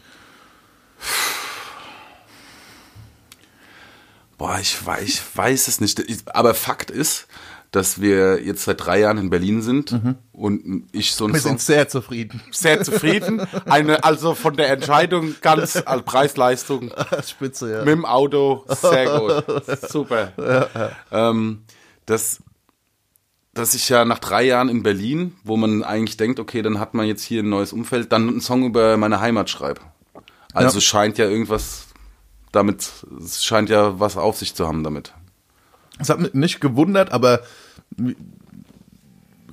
Boah, ich weiß, ich weiß es nicht. Ich- Aber Fakt ist, dass wir jetzt seit drei Jahren in Berlin sind und ich so ein Wir Song sind sehr zufrieden. sehr zufrieden. Eine, also von der Entscheidung ganz [laughs] als Preis-Leistung [laughs] Spitze, ja. mit dem Auto sehr gut. [laughs] Super. Ähm, das, dass ich ja nach drei Jahren in Berlin, wo man eigentlich denkt, okay, dann hat man jetzt hier ein neues Umfeld, dann einen Song über meine Heimat schreibe. Also Ja. scheint ja irgendwas damit, es scheint ja was auf sich zu haben damit. Es hat mich nicht gewundert, aber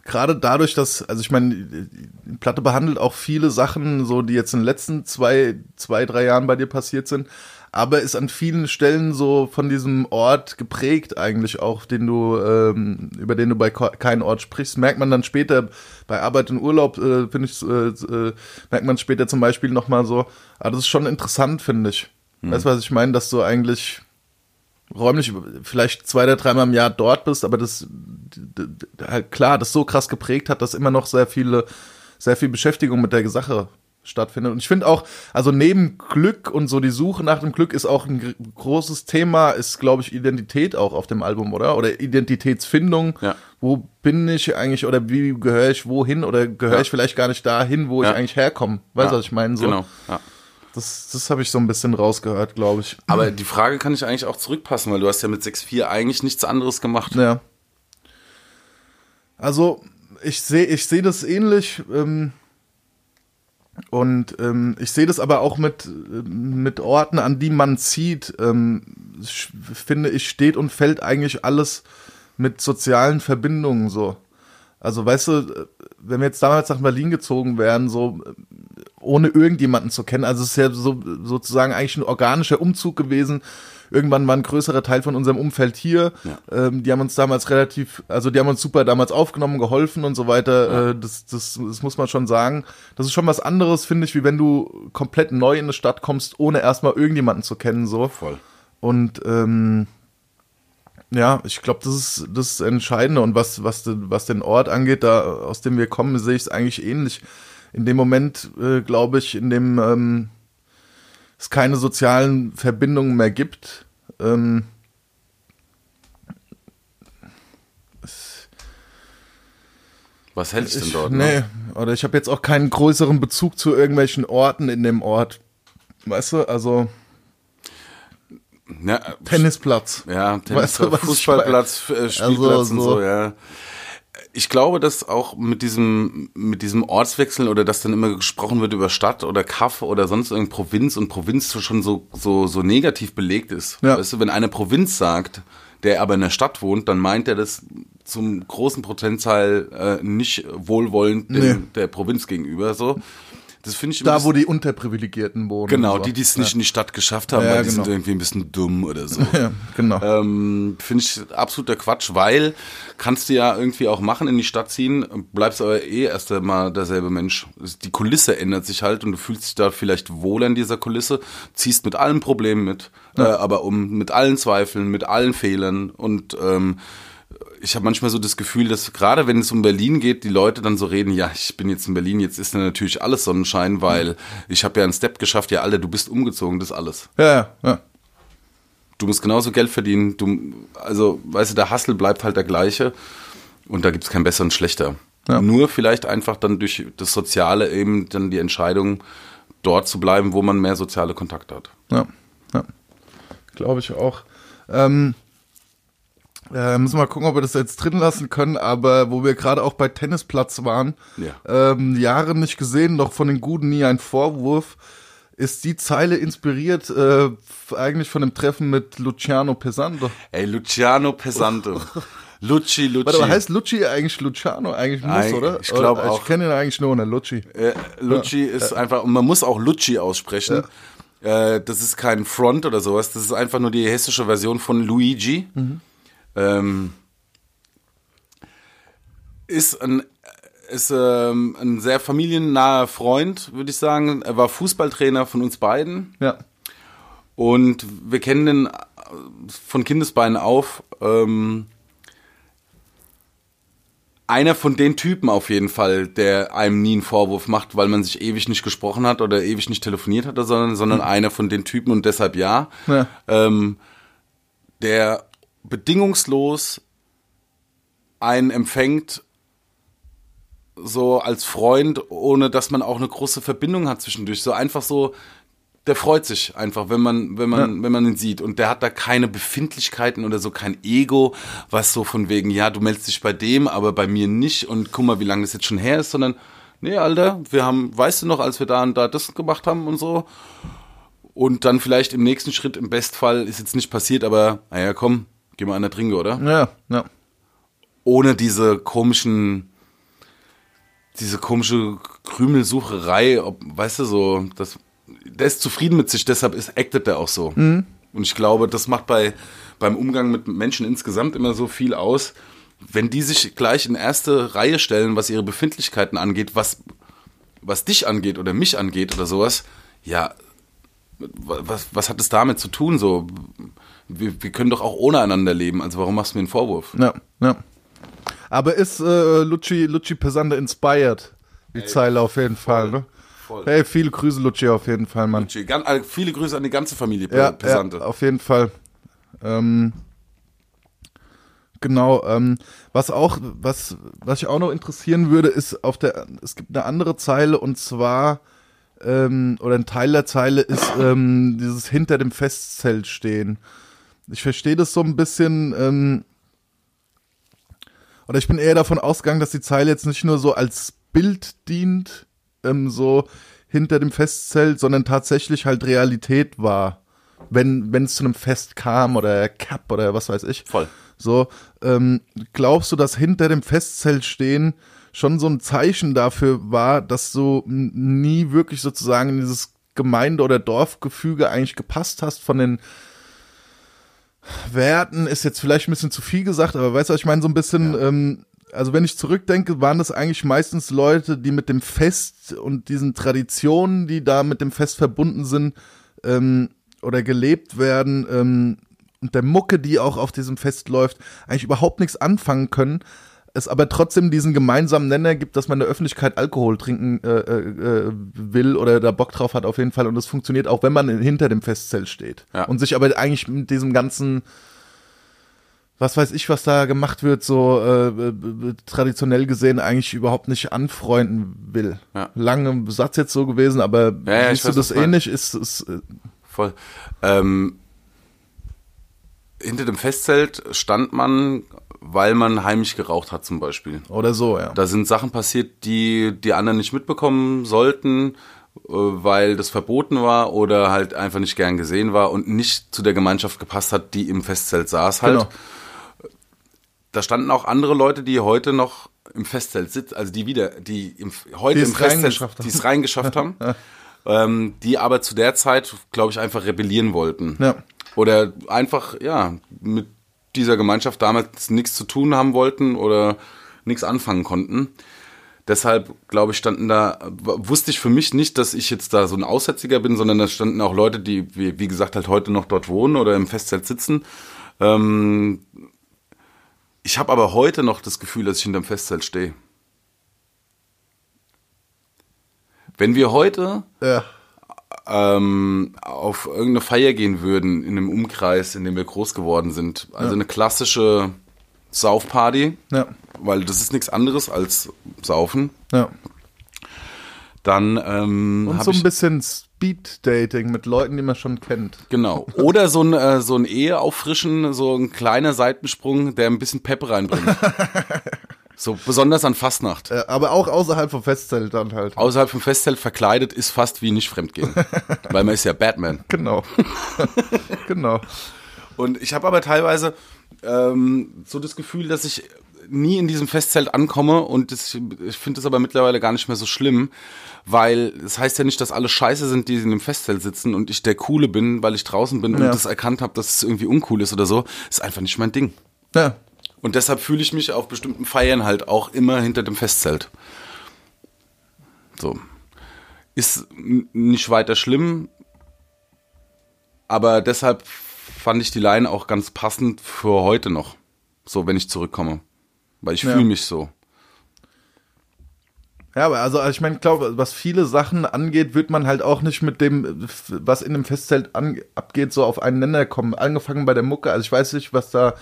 gerade dadurch, dass, also ich meine, die Platte behandelt auch viele Sachen, so die jetzt in den letzten zwei, zwei, drei Jahren bei dir passiert sind, aber ist an vielen Stellen so von diesem Ort geprägt eigentlich auch, den du, ähm, über den du bei keinem Ort sprichst, merkt man dann später bei Arbeit und Urlaub, äh, finde ich, äh, äh, merkt man später zum Beispiel nochmal so, ah, das ist schon interessant, finde ich. Weißt du, was ich meine, dass du eigentlich räumlich vielleicht zwei oder dreimal im Jahr dort bist, aber das halt klar, das so krass geprägt hat, dass immer noch sehr viele, sehr viel Beschäftigung mit der Sache stattfindet. Und ich finde auch, also neben Glück und so die Suche nach dem Glück ist auch ein gr- großes Thema, ist glaube ich Identität auch auf dem Album, oder? Oder Identitätsfindung. Ja. Wo bin ich eigentlich oder wie gehöre ich wohin oder gehöre Ja. ich vielleicht gar nicht dahin, wo Ja. ich eigentlich herkomme? Weißt du, was ich meine? So, Genau. Ja. Das, das habe ich so ein bisschen rausgehört, glaube ich. Aber die Frage kann ich eigentlich auch zurückpassen, weil du hast ja mit 6.4 eigentlich nichts anderes gemacht. Ja. Also, ich sehe ich sehe das ähnlich. Ähm, Und ähm, ich sehe das aber auch mit, mit Orten, an die man zieht, ähm, sch- finde ich, steht und fällt eigentlich alles mit sozialen Verbindungen so. Also weißt du, wenn wir jetzt damals nach Berlin gezogen wären, so äh, ohne irgendjemanden zu kennen, also es ist ja so sozusagen eigentlich ein organischer Umzug gewesen. Irgendwann war ein größerer Teil von unserem Umfeld hier. Ähm, die haben uns damals relativ, also die haben uns super damals aufgenommen, geholfen und so weiter. Äh, das, das, das muss man schon sagen. Das ist schon was anderes, finde ich, wie wenn du komplett neu in eine Stadt kommst, ohne erstmal irgendjemanden zu kennen. So. Voll. Und ähm, ja, ich glaube, das ist das Entscheidende. Und was, was, den- was den Ort angeht, da aus dem wir kommen, sehe ich es eigentlich ähnlich. In dem Moment, äh, glaube ich, in dem ähm, es keine sozialen Verbindungen mehr gibt, ähm, Was hältst du denn dort? nee, Ne? oder ich habe jetzt auch keinen größeren Bezug zu irgendwelchen Orten in dem Ort. Weißt du, also Ja, Tennisplatz. Ja, Weißt Tennis, du, Fußballplatz, äh, Spielplatz Also, und so. so, ja. Ich glaube, dass auch mit diesem, mit diesem Ortswechsel oder dass dann immer gesprochen wird über Stadt oder Kaff oder sonst irgendeine Provinz und Provinz schon so, so, so negativ belegt ist. Ja. Weißt du, wenn eine Provinz sagt, der aber in der Stadt wohnt, dann meint er das zum großen Prozentteil äh, nicht wohlwollend Nee. der Provinz gegenüber, so. Das finde ich Da, wo die Unterprivilegierten wohnen. Genau, so. die, die es nicht in die Stadt geschafft haben, Ja, weil die genau. sind irgendwie ein bisschen dumm oder so. [laughs] Ja, genau. Ähm, Finde ich absoluter Quatsch, weil kannst du ja irgendwie auch machen, in die Stadt ziehen, bleibst aber eh erst einmal derselbe Mensch. Die Kulisse ändert sich halt und du fühlst dich da vielleicht wohl in dieser Kulisse, ziehst mit allen Problemen mit, äh, aber um mit allen Zweifeln, mit allen Fehlern und ähm, ich habe manchmal so das Gefühl, dass gerade wenn es um Berlin geht, die Leute dann so reden, ja, ich bin jetzt in Berlin, jetzt ist natürlich alles Sonnenschein, weil ich habe ja einen Step geschafft, ja, Alter, du bist umgezogen, das ist alles. Ja, ja, ja. Du musst genauso Geld verdienen. Du, also, weißt du, der Hustle bleibt halt der gleiche. Und da gibt's keinen besseren und schlechter. Ja. Nur vielleicht einfach dann durch das Soziale eben dann die Entscheidung, dort zu bleiben, wo man mehr soziale Kontakte hat. Ja, ja. Glaube ich auch. Ähm, äh, müssen wir mal gucken, ob wir das jetzt drin lassen können, aber wo wir gerade auch bei Tennisplatz waren, Ja. ähm, Jahre nicht gesehen, doch von den Guten nie ein Vorwurf, ist die Zeile inspiriert äh, eigentlich von dem Treffen mit Luciano Pesando. Ey, Luciano Pesante. [laughs] Lucci, Lucci. Warte, aber heißt Lucci eigentlich Luciano? Eigentlich muss, Eig- oder? ich glaub Oder- auch. Ich kenne ihn eigentlich nur unter Lucci. Äh, Lucci ist einfach, und man muss auch Lucci aussprechen. Äh, das ist kein Front oder sowas, das ist einfach nur die hessische Version von Luigi. Ähm, ist ein, ist ähm, ein sehr familiennaher Freund, würde ich sagen. Er war Fußballtrainer von uns beiden. Ja. Und wir kennen den äh, von Kindesbeinen auf. Ähm, einer von den Typen auf jeden Fall, der einem nie einen Vorwurf macht, weil man sich ewig nicht gesprochen hat oder ewig nicht telefoniert hat, sondern, sondern einer von den Typen und deshalb ja. Ja. Ähm, der bedingungslos einen empfängt, so als Freund, ohne dass man auch eine große Verbindung hat zwischendurch. So einfach so, der freut sich einfach, wenn man, wenn man, wenn man ihn sieht. Und der hat da keine Befindlichkeiten oder so kein Ego, was so von wegen, ja, du meldest dich bei dem, aber bei mir nicht und guck mal, wie lange das jetzt schon her ist, sondern, nee, Alter, wir haben, weißt du noch, als wir da und da das gemacht haben und so. Und dann vielleicht im nächsten Schritt, im Bestfall, ist jetzt nicht passiert, aber, naja, komm, geh mal an der Trinke, oder? Ja, ja. ohne diese komischen, diese komische Krümelsucherei, ob, weißt du, so, das, der ist zufrieden mit sich, deshalb ist, actet der auch so. Und ich glaube, das macht bei, beim Umgang mit Menschen insgesamt immer so viel aus, wenn die sich gleich in erste Reihe stellen, was ihre Befindlichkeiten angeht, was, was dich angeht oder mich angeht oder sowas, ja, was, was hat es damit zu tun? So, wir, wir können doch auch ohne einander leben. Also warum machst du mir einen Vorwurf? Ja, ja. Aber ist äh, Lucci, Lucci Pesante inspired? Die Zeile auf jeden Fall, ne? voll. Hey, viele Grüße, Lucci, auf jeden Fall, Mann. Lucci, ganz, also viele Grüße an die ganze Familie Ja, Pesante. ja, auf jeden Fall. Ähm, genau, ähm, was auch, was, was ich auch noch interessieren würde, ist auf der, es gibt eine andere Zeile und zwar, ähm, oder ein Teil der Zeile ist ähm, dieses hinter dem Festzelt stehen. Ich verstehe das so ein bisschen, ähm, oder ich bin eher davon ausgegangen, dass die Zeile jetzt nicht nur so als Bild dient, ähm, so hinter dem Festzelt, sondern tatsächlich halt Realität war. Wenn wenn es zu einem Fest kam oder Cup oder was weiß ich. Voll. So, ähm, glaubst du, dass hinter dem Festzelt stehen schon so ein Zeichen dafür war, dass du nie wirklich sozusagen in dieses Gemeinde- oder Dorfgefüge eigentlich gepasst hast von den Werten, ist jetzt vielleicht ein bisschen zu viel gesagt, aber weißt du, ich meine, so ein bisschen, ähm, also wenn ich zurückdenke, waren das eigentlich meistens Leute, die mit dem Fest und diesen Traditionen, die da mit dem Fest verbunden sind, ähm, oder gelebt werden, ähm, und der Mucke, die auch auf diesem Fest läuft, eigentlich überhaupt nichts anfangen können, es aber trotzdem diesen gemeinsamen Nenner gibt, dass man in der Öffentlichkeit Alkohol trinken äh, äh, äh, will oder da Bock drauf hat auf jeden Fall und das funktioniert auch, wenn man hinter dem Festzelt steht Ja. und sich aber eigentlich mit diesem ganzen was weiß ich, was da gemacht wird, so äh, äh, traditionell gesehen eigentlich überhaupt nicht anfreunden will. Ja. Lange Satz jetzt so gewesen, aber Ja, ja, ich siehst du weiß, das ähnlich? Ist, ist äh, Voll. Ähm, hinter dem Festzelt stand man, weil man heimlich geraucht hat zum Beispiel. oder so, ja. Da sind Sachen passiert, die die anderen nicht mitbekommen sollten, äh, weil das verboten war oder halt einfach nicht gern gesehen war und nicht zu der Gemeinschaft gepasst hat, die im Festzelt saß halt. Genau. Da standen auch andere Leute, die heute noch im Festzelt sitzen, also die wieder, die im, heute Die im es Festzelt, die es reingeschafft haben, [laughs] ähm, die aber zu der Zeit, glaube ich, einfach rebellieren wollten. Ja. Oder einfach, ja, mit dieser Gemeinschaft damals nichts zu tun haben wollten oder nichts anfangen konnten. Deshalb, glaube ich, standen da, wusste ich für mich nicht, dass ich jetzt da so ein Aussätziger bin, sondern da standen auch Leute, die, wie, wie gesagt, halt heute noch dort wohnen oder im Festzelt sitzen. Ähm, ich habe aber heute noch das Gefühl, dass ich hinterm Festzelt stehe. Wenn wir heute Ja. Ähm, auf irgendeine Feier gehen würden in einem Umkreis, in dem wir groß geworden sind, also eine klassische Saufparty, Ja. weil das ist nichts anderes als Saufen, Ja. dann ähm, Und so ein bisschen Speed-Dating mit Leuten, die man schon kennt. genau oder so ein äh, so ein Ehe auffrischen, so ein kleiner Seitensprung, der ein bisschen Pep reinbringt. [laughs] so besonders an Fastnacht. Äh, aber auch außerhalb vom Festzelt dann halt. Außerhalb vom Festzelt verkleidet ist fast wie nicht fremdgehen, [laughs] weil man ist ja Batman. Genau. [laughs] genau. Und ich habe aber teilweise ähm, so das Gefühl, dass ich nie in diesem Festzelt ankomme und das, ich finde das aber mittlerweile gar nicht mehr so schlimm, weil es heißt ja nicht, dass alle scheiße sind, die in dem Festzelt sitzen und ich der Coole bin, weil ich draußen bin und Ja. das erkannt habe, dass es irgendwie uncool ist oder so. Ist einfach nicht mein Ding. Ja. Und deshalb fühle ich mich auf bestimmten Feiern halt auch immer hinter dem Festzelt. So. Ist nicht weiter schlimm, aber deshalb fand ich die Line auch ganz passend für heute noch. So, wenn ich zurückkomme. Weil ich Ja. fühle mich so. Ja, aber also ich meine, ich glaube, was viele Sachen angeht, wird man halt auch nicht mit dem, was in dem Festzelt an, abgeht, so auf einen Nenner kommen. Angefangen bei der Mucke. Also ich weiß nicht, was da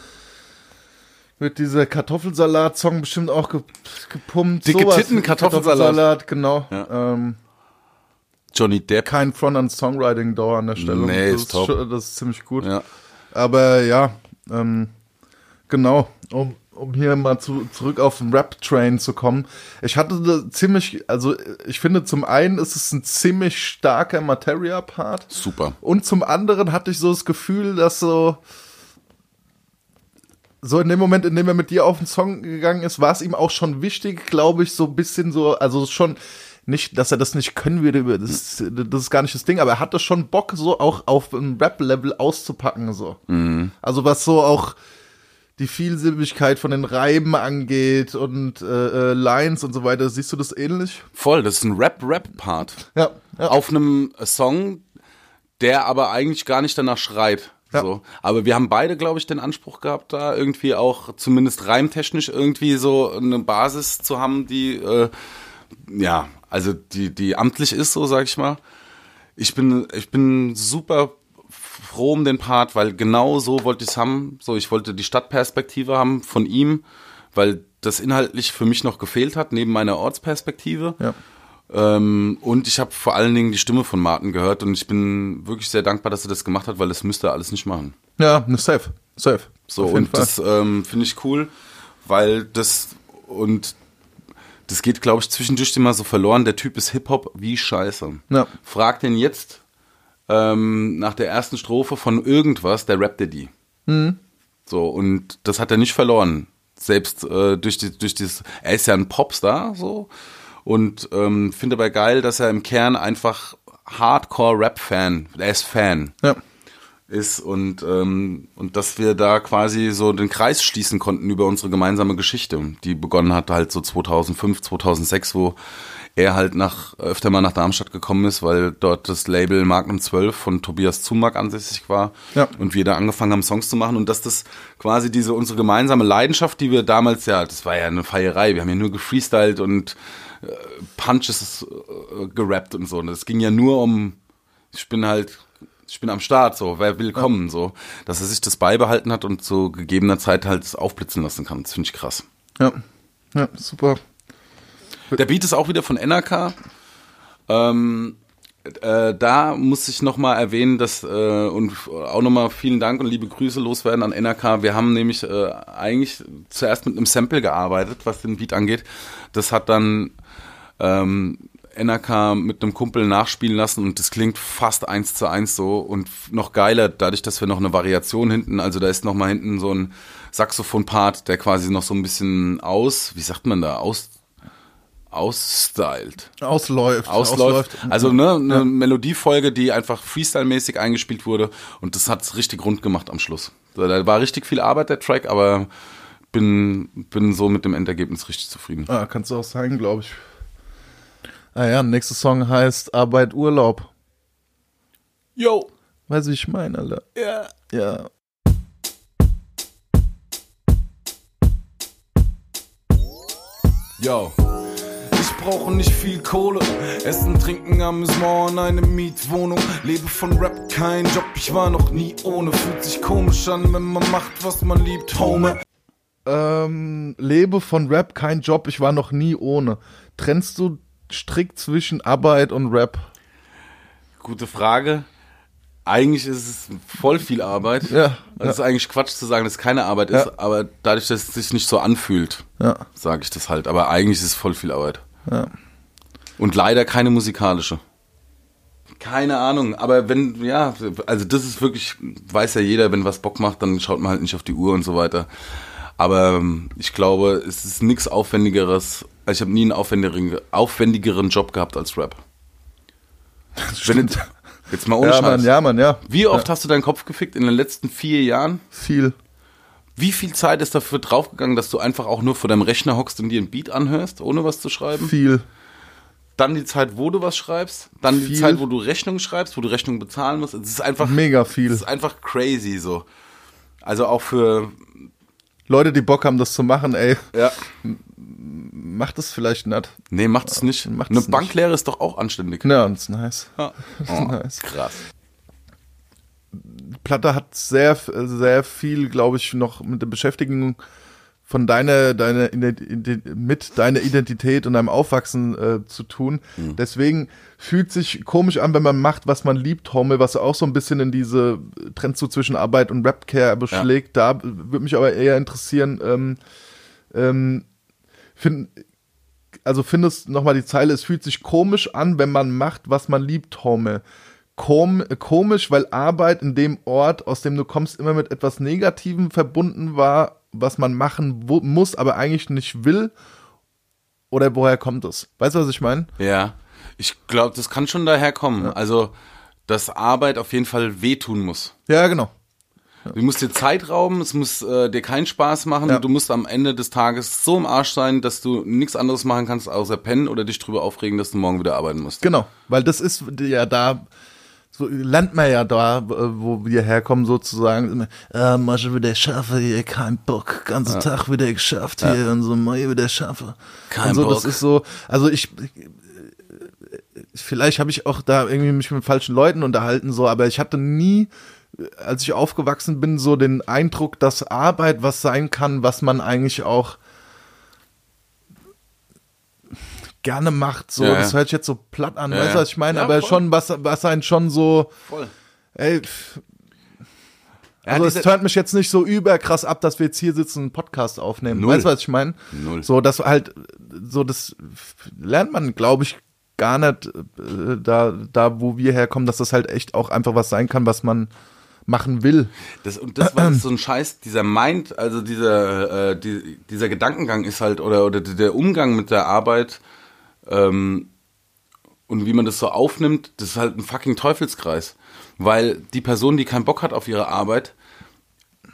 wird dieser Kartoffelsalat-Song bestimmt auch ge, gepumpt. Dicke Sowas. Titten, Kartoffelsalat. genau. Ja. Ähm, Johnny Depp. kein Front an Songwriting Door an der Stelle. Nee, das ist top. das ist ziemlich gut. Ja. Aber ja, ähm, genau, um, um hier mal zu, zurück auf den Rap-Train zu kommen. Ich hatte da ziemlich, also ich finde zum einen ist es ein ziemlich starker Materia-Part Super. und zum anderen hatte ich so das Gefühl, dass so so in dem Moment, in dem er mit dir auf den Song gegangen ist, war es ihm auch schon wichtig, glaube ich, so ein bisschen so, also schon nicht, dass er das nicht können würde, das, das ist gar nicht das Ding, aber er hatte schon Bock, so auch auf ein Rap-Level auszupacken, so. Also was so auch die Vielsilbigkeit von den Reiben angeht und äh, äh, Lines und so weiter, siehst du das ähnlich? Voll, das ist ein Rap-Rap-Part. Ja, ja. auf einem Song, der aber eigentlich gar nicht danach schreit. Ja. So. Aber wir haben beide, glaube ich, den Anspruch gehabt, da irgendwie auch zumindest reimtechnisch irgendwie so eine Basis zu haben, die äh, ja, also die, die amtlich ist, so sag ich mal. Ich bin, ich bin super froh um den Part, weil genau so wollte ich es haben. So, ich wollte die Stadtperspektive haben von ihm, weil das inhaltlich für mich noch gefehlt hat, neben meiner Ortsperspektive. Ja. Ähm, und ich habe vor allen Dingen die Stimme von Martin gehört und ich bin wirklich sehr dankbar, dass er das gemacht hat, weil das müsste er alles nicht machen. Ja, ne, safe, safe. So, und das ähm, finde ich cool, weil das und Das geht, glaube ich, zwischendurch immer so verloren. Der Typ ist Hip-Hop wie Scheiße. Ja. Frag den jetzt ähm, nach der ersten Strophe von irgendwas, der rappt dir die. So, und das hat er nicht verloren. Selbst äh, durch, die, durch dieses, er ist ja ein Popstar, so. Und ähm, finde aber geil, dass er im Kern einfach Hardcore-Rap-Fan, er ist Fan Ja. ist und, ähm, und dass wir da quasi so den Kreis schließen konnten über unsere gemeinsame Geschichte, die begonnen hat halt so 2005, 2006, wo er halt nach öfter mal nach Darmstadt gekommen ist, weil dort das Label Magnum 12 von Tobias Zumack ansässig war Ja. und wir da angefangen haben Songs zu machen und dass das quasi diese unsere gemeinsame Leidenschaft, die wir damals ja, das war ja eine Feierei, wir haben ja nur gefreestylt und äh, Punches äh, gerappt und so und es ging ja nur um ich bin halt, ich bin am Start, so, wer will kommen, so, dass er sich das beibehalten hat und zu gegebener Zeit halt es aufblitzen lassen kann. Das finde ich krass. Ja. Ja, super. Der Beat ist auch wieder von NRK. Ähm, äh, da muss ich nochmal erwähnen, dass äh, und auch nochmal vielen Dank und liebe Grüße loswerden an NRK. Wir haben nämlich äh, eigentlich zuerst mit einem Sample gearbeitet, was den Beat angeht. Das hat dann ähm, NRK mit einem Kumpel nachspielen lassen und das klingt fast eins zu eins so und noch geiler, dadurch, dass wir noch eine Variation hinten, also da ist noch mal hinten so ein Saxophon-Part, der quasi noch so ein bisschen aus, wie sagt man da, aus ausstylt Ausläuft. ausläuft. Also ne, eine Melodiefolge, die einfach Freestyle-mäßig eingespielt wurde und das hat's richtig rund gemacht am Schluss. Da da war richtig viel Arbeit der Track, aber bin bin so mit dem Endergebnis richtig zufrieden. Ah, kannst du auch sagen, glaube ich. Ah ja, nächster Song heißt Arbeit Urlaub. Yo, Weißt du, wie ich meine, Alter? ja. Ja. Yo. Ich brauche nicht viel Kohle. Essen, trinken, Amüsement und eine Mietwohnung. Lebe von Rap, kein Job, ich war noch nie ohne. Fühlt sich komisch an, wenn man macht, was man liebt, Home. Ähm, lebe von Rap, kein Job, ich war noch nie ohne. Trennst du strikt zwischen Arbeit und Rap? Gute Frage. Eigentlich ist es voll viel Arbeit. Ja, Also Es ist eigentlich Quatsch zu sagen, dass es keine Arbeit ist, Ja. aber dadurch, dass es sich nicht so anfühlt, Ja. sage ich das halt. Aber eigentlich ist es voll viel Arbeit. Ja. Und leider keine musikalische. Keine Ahnung, aber wenn, ja, also das ist wirklich, weiß ja jeder, wenn was Bock macht, dann schaut man halt nicht auf die Uhr und so weiter. Aber ähm, ich glaube, es ist nichts Aufwendigeres. Also ich habe nie einen aufwendigeren, aufwendigeren Job gehabt als Rap. Wenn jetzt, jetzt mal ohne Ja, Scheiß. Mann, ja, Mann, ja. Wie oft hast du deinen Kopf gefickt in den letzten vier Jahren? Viel. Wie viel Zeit ist dafür draufgegangen, dass du einfach auch nur vor deinem Rechner hockst und dir ein Beat anhörst, ohne was zu schreiben? Viel. Dann die Zeit, wo du was schreibst, dann die Viel. Zeit, wo du Rechnungen schreibst, wo du Rechnungen bezahlen musst. Es ist einfach, Mega es viel. ist einfach crazy so. Also auch für, Leute, die Bock haben, das zu machen, ey, ja, macht es vielleicht nicht. nee, macht es nicht. Macht's Eine. Banklehre ist doch auch anständig. Ja, das ist nice. Ja. Das [laughs] ist Oh, nice. krass. Platte hat sehr, sehr viel, glaube ich, noch mit der Beschäftigung von deiner, deiner mit deiner Identität und deinem Aufwachsen äh, zu tun. Deswegen fühlt sich komisch an, wenn man macht, was man liebt, Hommel, was auch so ein bisschen in diese Trends so zwischen Arbeit und Rapcare beschlägt. Da würde mich aber eher interessieren, ähm, ähm, find, also findest nochmal die Zeile, es fühlt sich komisch an, wenn man macht, was man liebt, Hommel. Kom komisch, weil Arbeit in dem Ort, aus dem du kommst, immer mit etwas Negativem verbunden war, was man machen muss, aber eigentlich nicht will. Oder woher kommt es? Weißt du, was ich meine? Ja, ich glaube, das kann schon daher kommen. Also, dass Arbeit auf jeden Fall wehtun muss. Ja, genau. Du musst dir Zeit rauben, es muss äh, dir keinen Spaß machen, Ja. du musst am Ende des Tages so im Arsch sein, dass du nichts anderes machen kannst, außer pennen oder dich drüber aufregen, dass du morgen wieder arbeiten musst. Genau, weil das ist ja da, so lernt man ja da, wo wir herkommen sozusagen, äh, mal schon wieder schaffe hier, kein Bock, ganzen Tag wieder geschafft hier und so, mal wieder schaffe. Kein und so, Bock. Das ist so, also ich, vielleicht habe ich auch da irgendwie mich mit falschen Leuten unterhalten, so, aber ich hatte nie, als ich aufgewachsen bin, so den Eindruck, dass Arbeit was sein kann, was man eigentlich auch gerne macht. So, Ja, das hört sich jetzt so platt an, Ja, weißt du, was ich meine? Ja, aber voll. schon, was, was einen schon so, Voll. ey, Also es turnt mich jetzt nicht so überkrass ab, dass wir jetzt hier sitzen und einen Podcast aufnehmen. Null. Weißt du, was ich meine? Null. So, das halt, so das lernt man, glaube ich, gar nicht äh, da, da, wo wir herkommen, dass das halt echt auch einfach was sein kann, was man machen will. Das, und das war [clears throat] so ein Scheiß, dieser Mind, also dieser, äh, die, dieser Gedankengang ist halt, oder, oder der Umgang mit der Arbeit ähm, und wie man das so aufnimmt, das ist halt ein fucking Teufelskreis. Weil die Person, die keinen Bock hat auf ihre Arbeit,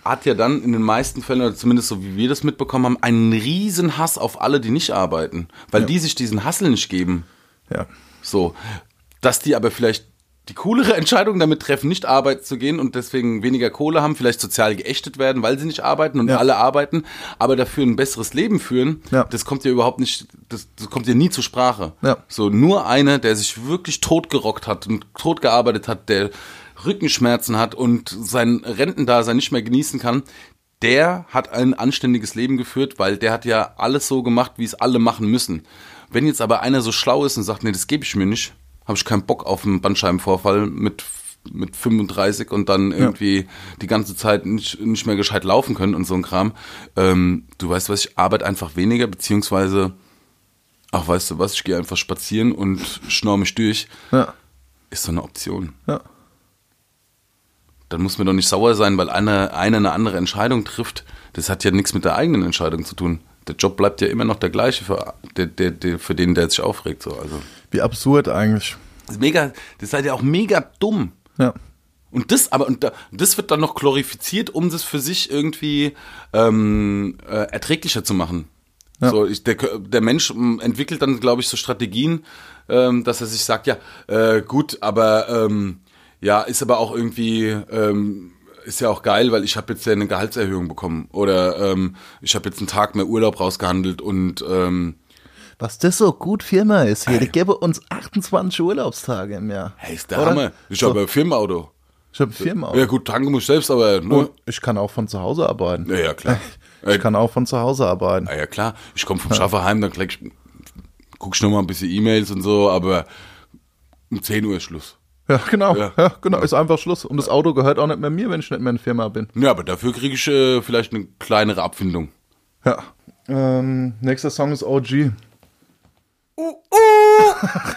hat ja dann in den meisten Fällen, oder zumindest so wie wir das mitbekommen haben, einen riesen Hass auf alle, die nicht arbeiten. Weil die sich diesen Hassel nicht geben. Ja. So, dass die aber vielleicht die coolere [laughs] Entscheidung damit treffen, nicht arbeiten zu gehen und deswegen weniger Kohle haben, vielleicht sozial geächtet werden, weil sie nicht arbeiten und Ja. alle arbeiten, aber dafür ein besseres Leben führen, Ja. das kommt ja überhaupt nicht, das, das kommt ja nie zur Sprache. Ja. So, nur einer, der sich wirklich totgerockt hat und tot gearbeitet hat, der Rückenschmerzen hat und sein Rentendasein nicht mehr genießen kann, der hat ein anständiges Leben geführt, weil der hat ja alles so gemacht, wie es alle machen müssen. Wenn jetzt aber einer so schlau ist und sagt, nee, das gebe ich mir nicht, habe ich keinen Bock auf einen Bandscheibenvorfall mit mit 35 und dann irgendwie die ganze Zeit nicht, nicht mehr gescheit laufen können und so ein Kram. Ähm, du weißt was, ich arbeite einfach weniger, beziehungsweise, ach weißt du was, ich gehe einfach spazieren und schnorr mich durch. Ja. Ist so eine Option. Ja. Dann muss mir doch nicht sauer sein, weil einer, einer eine andere Entscheidung trifft. Das hat ja nichts mit der eigenen Entscheidung zu tun. Der Job bleibt ja immer noch der gleiche für, der, der, der, für den, der sich aufregt. So. Also, Wie absurd eigentlich. das ist mega, das halt ja auch mega dumm. Ja. Und das, aber und da, das wird dann noch glorifiziert, um das für sich irgendwie ähm, äh, erträglicher zu machen. Ja. So, ich, der, der Mensch ähm, entwickelt dann, glaube ich, so Strategien, ähm, dass er sich sagt, ja, äh, gut, aber ähm, ja, ist aber auch irgendwie, ähm, ist ja auch geil, weil ich habe jetzt ja eine Gehaltserhöhung bekommen oder ähm, ich habe jetzt einen Tag mehr Urlaub rausgehandelt und ähm, Was das so gut Firma ist hier, die gäbe uns 28 Urlaubstage im Jahr. hey, ist der Oder? Hammer. Ich So. habe ein Firmenauto. Ich habe Firma. Ja gut, tanken muss ich selbst, aber ne? Und ich kann auch von zu Hause arbeiten. Ja, ja, klar. [laughs] Ich kann auch von zu Hause arbeiten. Ja, ja klar. Ich komme vom Schaffer heim, dann klick ich, guck ich noch mal ein bisschen E-Mails und so, aber um 10 Uhr ist Schluss. Ja, genau. Ja. Ja. genau. Ist einfach Schluss. Und das Auto gehört auch nicht mehr mir, wenn ich nicht mehr in Firma bin. Ja, aber dafür kriege ich äh, vielleicht eine kleinere Abfindung. Ja. Ähm, nächster Song ist OG. Lachendes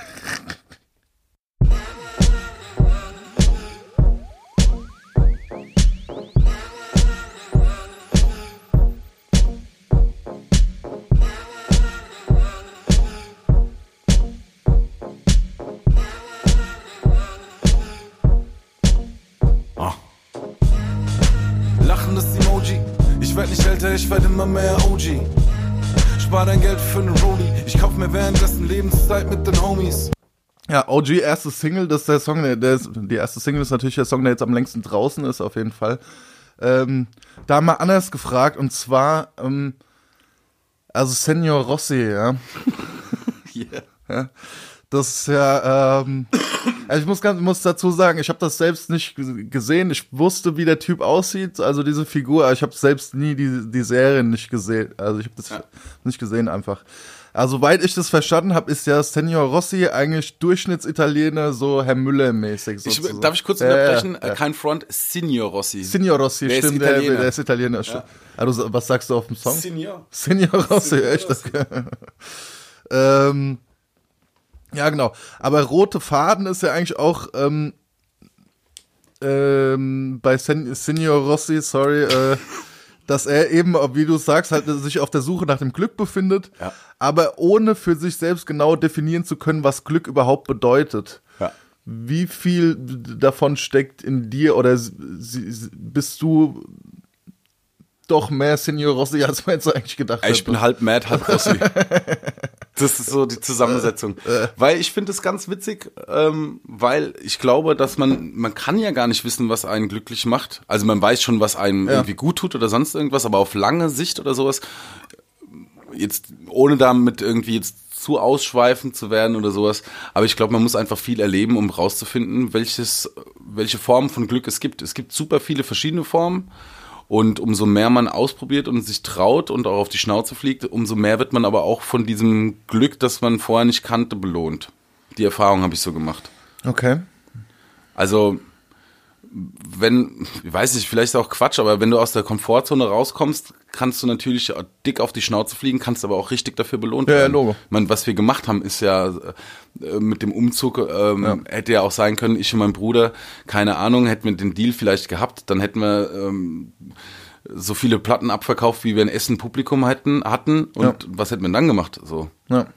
Älter, ich werd immer mehr OG. Spar dein Geld für einen Rolli. Ich kauf mir währenddessen Lebenszeit mit den Homies. Ja, OG, erste Single, das ist der Song, der, der ist, die erste Single ist natürlich der Song, der jetzt am längsten draußen ist, auf jeden Fall. Ähm, da mal anders gefragt, und zwar, ähm, also Senior Rossi, ja. [laughs] Ja, das ist ja, ähm, also ich muss ganz, muss dazu sagen, ich habe das selbst nicht gesehen. Ich wusste, wie der Typ aussieht, also diese Figur, aber ich habe selbst nie die, die Serie nicht gesehen. Also ich habe das nicht gesehen einfach. Also soweit ich das verstanden habe, ist ja Senior Rossi eigentlich Durchschnitsitaliener, so Herr Müller-mäßig. Darf ich kurz Ja, ja, unterbrechen? ja. Äh, Kein Front, Signor Rossi. Signor Rossi, Der ist stimmt, der, Italiener. der ist Italiener. Ja. Also, was sagst du auf dem Song? Signor. Senior Rossi, echt. Okay. [laughs] ähm, ja, genau. Aber rote Faden ist ja eigentlich auch ähm, ähm, bei Sen Senior Rossi, sorry, äh, [laughs] dass er eben, wie du sagst, halt sich auf der Suche nach dem Glück befindet, Ja. aber ohne für sich selbst genau definieren zu können, was Glück überhaupt bedeutet. Ja. Wie viel davon steckt in dir oder bist du doch mehr Senior Rossi, als man jetzt eigentlich gedacht Ich hat? bin halb Mad, halb Rossi. [laughs] Das ist so die Zusammensetzung. Weil ich finde es ganz witzig, ähm, weil ich glaube, dass man, man kann ja gar nicht wissen, was einen glücklich macht. Also man weiß schon, was einem Ja. irgendwie gut tut oder sonst irgendwas, aber auf lange Sicht oder sowas, jetzt ohne damit irgendwie jetzt zu ausschweifend zu werden oder sowas. Aber ich glaube, man muss einfach viel erleben, um rauszufinden, welches, welche Formen von Glück es gibt. Es gibt super viele verschiedene Formen. Und umso mehr man ausprobiert und sich traut und auch auf die Schnauze fliegt, umso mehr wird man aber auch von diesem Glück, das man vorher nicht kannte, belohnt. Die Erfahrung habe ich so gemacht. Okay. Also wenn, ich weiß nicht, vielleicht auch Quatsch, aber wenn du aus der Komfortzone rauskommst, kannst du natürlich dick auf die Schnauze fliegen, kannst aber auch richtig dafür belohnt Ja, ja, werden. Logo. Ich meine, was wir gemacht haben, ist ja äh, mit dem Umzug, ähm, hätte ja auch sein können, ich und mein Bruder, keine Ahnung, hätten wir den Deal vielleicht gehabt, dann hätten wir ähm, so viele Platten abverkauft, wie wir in Essen Publikum hätten, hatten und was hätten wir dann gemacht? So. Ja.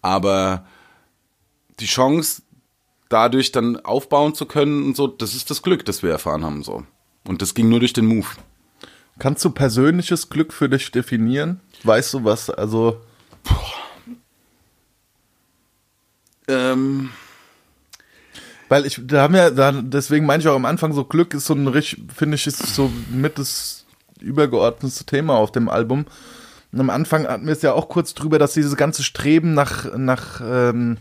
Aber die Chance, dadurch dann aufbauen zu können und so, das ist das Glück, das wir erfahren haben. so. Und das ging nur durch den Move. Kannst du persönliches Glück für dich definieren? Weißt du was? Also, Ähm, weil ich, da haben ja, da, deswegen meine ich auch am Anfang, so Glück ist so ein richtig, finde ich, ist so mit das übergeordnetste Thema auf dem Album. Und am Anfang hatten wir es ja auch kurz drüber, dass dieses ganze Streben nach, nach, ähm,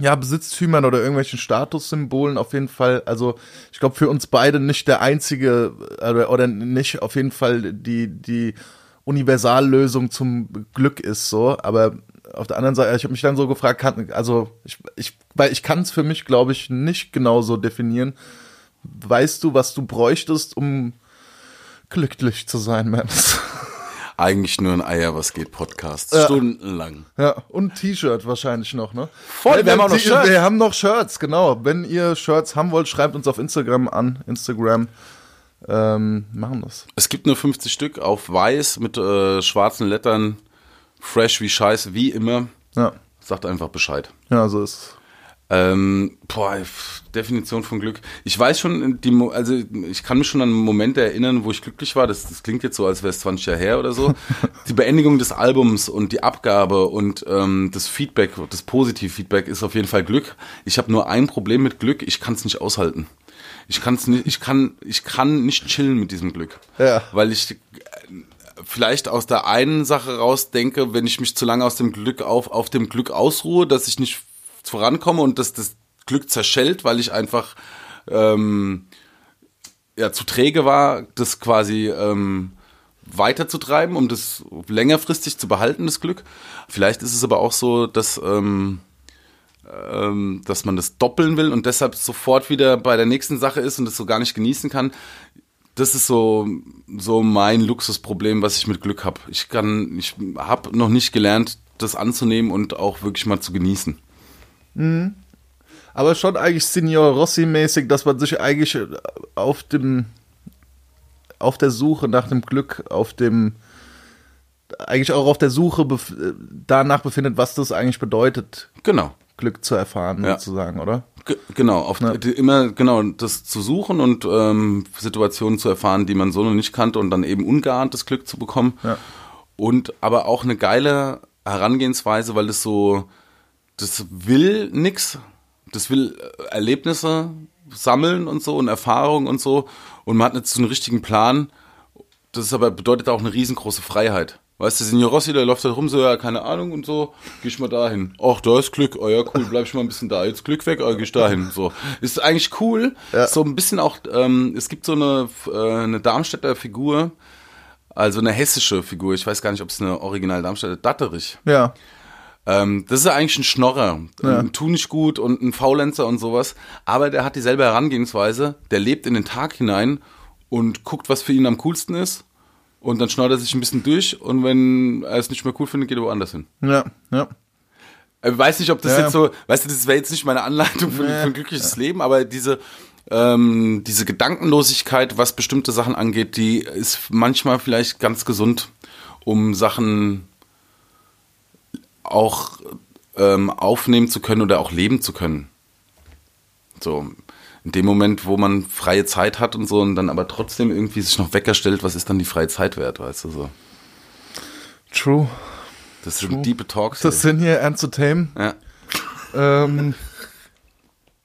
ja, Besitztümern oder irgendwelchen Statussymbolen auf jeden Fall, also ich glaube für uns beide nicht der einzige oder, oder nicht auf jeden Fall die, die Universallösung zum Glück ist so, aber auf der anderen Seite, ich habe mich dann so gefragt, kann, also ich, ich, weil ich kann es für mich, glaube ich, nicht genauso definieren. Weißt du, was du bräuchtest, um glücklich zu sein, Mams? [laughs] eigentlich nur ein Eier, was geht Podcast. Ja. Stundenlang. Ja, und ein T-Shirt wahrscheinlich noch, ne? Voll, wir haben auch noch Shirts. Wir haben noch Shirts, genau. Wenn ihr Shirts haben wollt, schreibt uns auf Instagram an. Instagram. Ähm, machen das. Es gibt nur 50 Stück auf weiß mit äh, schwarzen Lettern. Fresh wie Scheiße, wie immer. Ja, Sagt einfach Bescheid. ja so ist. Ähm, boah, Definition von Glück. Ich weiß schon, die, Mo- also ich kann mich schon an Momente erinnern, wo ich glücklich war. Das, das klingt jetzt so, als wäre es 20 Jahre her oder so. [laughs] die Beendigung des Albums und die Abgabe und ähm, das Feedback, das Positiv-Feedback ist auf jeden Fall Glück. Ich habe nur ein Problem mit Glück, ich kann es nicht aushalten. Ich kann's nicht, ich kann, ich kann nicht chillen mit diesem Glück. Ja. Weil ich äh, vielleicht aus der einen Sache raus denke, wenn ich mich zu lange aus dem Glück auf, auf dem Glück ausruhe, dass ich nicht vorankomme und dass das Glück zerschellt, weil ich einfach ähm, ja, zu träge war, das quasi ähm, weiterzutreiben, um das längerfristig zu behalten, das Glück. Vielleicht ist es aber auch so, dass, ähm, ähm, dass man das doppeln will und deshalb sofort wieder bei der nächsten Sache ist und das so gar nicht genießen kann. Das ist so, so mein Luxusproblem, was ich mit Glück habe. Ich ich habe noch nicht gelernt, das anzunehmen und auch wirklich mal zu genießen. Aber schon eigentlich Signor Rossi-mäßig, dass man sich eigentlich auf dem, auf der Suche nach dem Glück, auf dem, eigentlich auch auf der Suche bef danach befindet, was das eigentlich bedeutet, Genau. Glück zu erfahren, Ja. sozusagen, oder? Ge- Genau, auf Ja. die, immer genau das zu suchen und ähm, Situationen zu erfahren, die man so noch nicht kannte und dann eben ungeahntes Glück zu bekommen. Ja. Und aber auch eine geile Herangehensweise, weil das so, das will nix, das will äh, Erlebnisse sammeln und so und Erfahrungen und so und man hat nicht so einen richtigen Plan. Das ist aber bedeutet auch eine riesengroße Freiheit. Weißt du, Signor Rossi, der läuft da rum, so, ja, keine Ahnung und so, geh ich mal dahin. Ach, da ist Glück, oh ja, cool, bleib ich mal ein bisschen da. Jetzt Glück weg, oh, geh ich dahin. So. Ist eigentlich cool. Ja. So ein bisschen auch, ähm, es gibt so eine, äh, eine Darmstädter Figur, also eine hessische Figur, ich weiß gar nicht, ob es eine original Darmstädter, Datterich. Ja. Ähm, das ist ja eigentlich ein Schnorrer, Ja. ein Tu nicht gut und ein Faulenzer und sowas. Aber der hat dieselbe Herangehensweise. Der lebt in den Tag hinein und guckt, was für ihn am coolsten ist. Und dann schnorrt er sich ein bisschen durch und wenn er es nicht mehr cool findet, geht er woanders hin. Ja, ja. Ich weiß nicht, ob das Ja. jetzt so, weißt du, das wäre jetzt nicht meine Anleitung für, für ein glückliches Leben, aber diese, ähm, diese Gedankenlosigkeit, was bestimmte Sachen angeht, die ist manchmal vielleicht ganz gesund, um Sachen auch ähm, aufnehmen zu können oder auch leben zu können. So, in dem Moment, wo man freie Zeit hat und so und dann aber trotzdem irgendwie sich noch Wecker stellt, was ist dann die freie Zeit wert, weißt du so. True. Das sind deep Talks. Das hier. sind hier Entertain. ja. Ähm,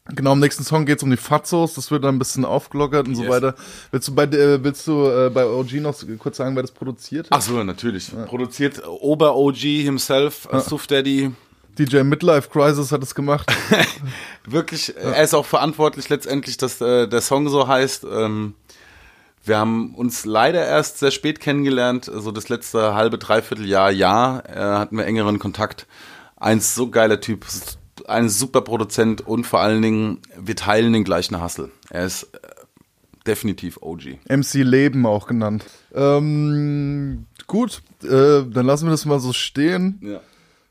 genau, im nächsten Song geht es um die Fatzos, das wird dann ein bisschen aufgelockert und so Yes. weiter. Willst du bei, äh, willst du, äh, bei OG noch kurz sagen, wer das produziert hat? Ach so, natürlich. Produziert Ober-OG himself, ja. Suf Daddy. DJ Midlife Crisis hat es gemacht. [laughs] Wirklich, er ist auch verantwortlich letztendlich, dass äh, der Song so heißt. Ähm, wir haben uns leider erst sehr spät kennengelernt, so also das letzte halbe, dreiviertel Jahr, Jahr äh, hatten wir engeren Kontakt. Ein so geiler Typ, ein super Produzent und vor allen Dingen, wir teilen den gleichen Hustle. Er ist äh, definitiv OG. MC Leben auch genannt. Ähm, gut, äh, dann lassen wir das mal so stehen. Ja.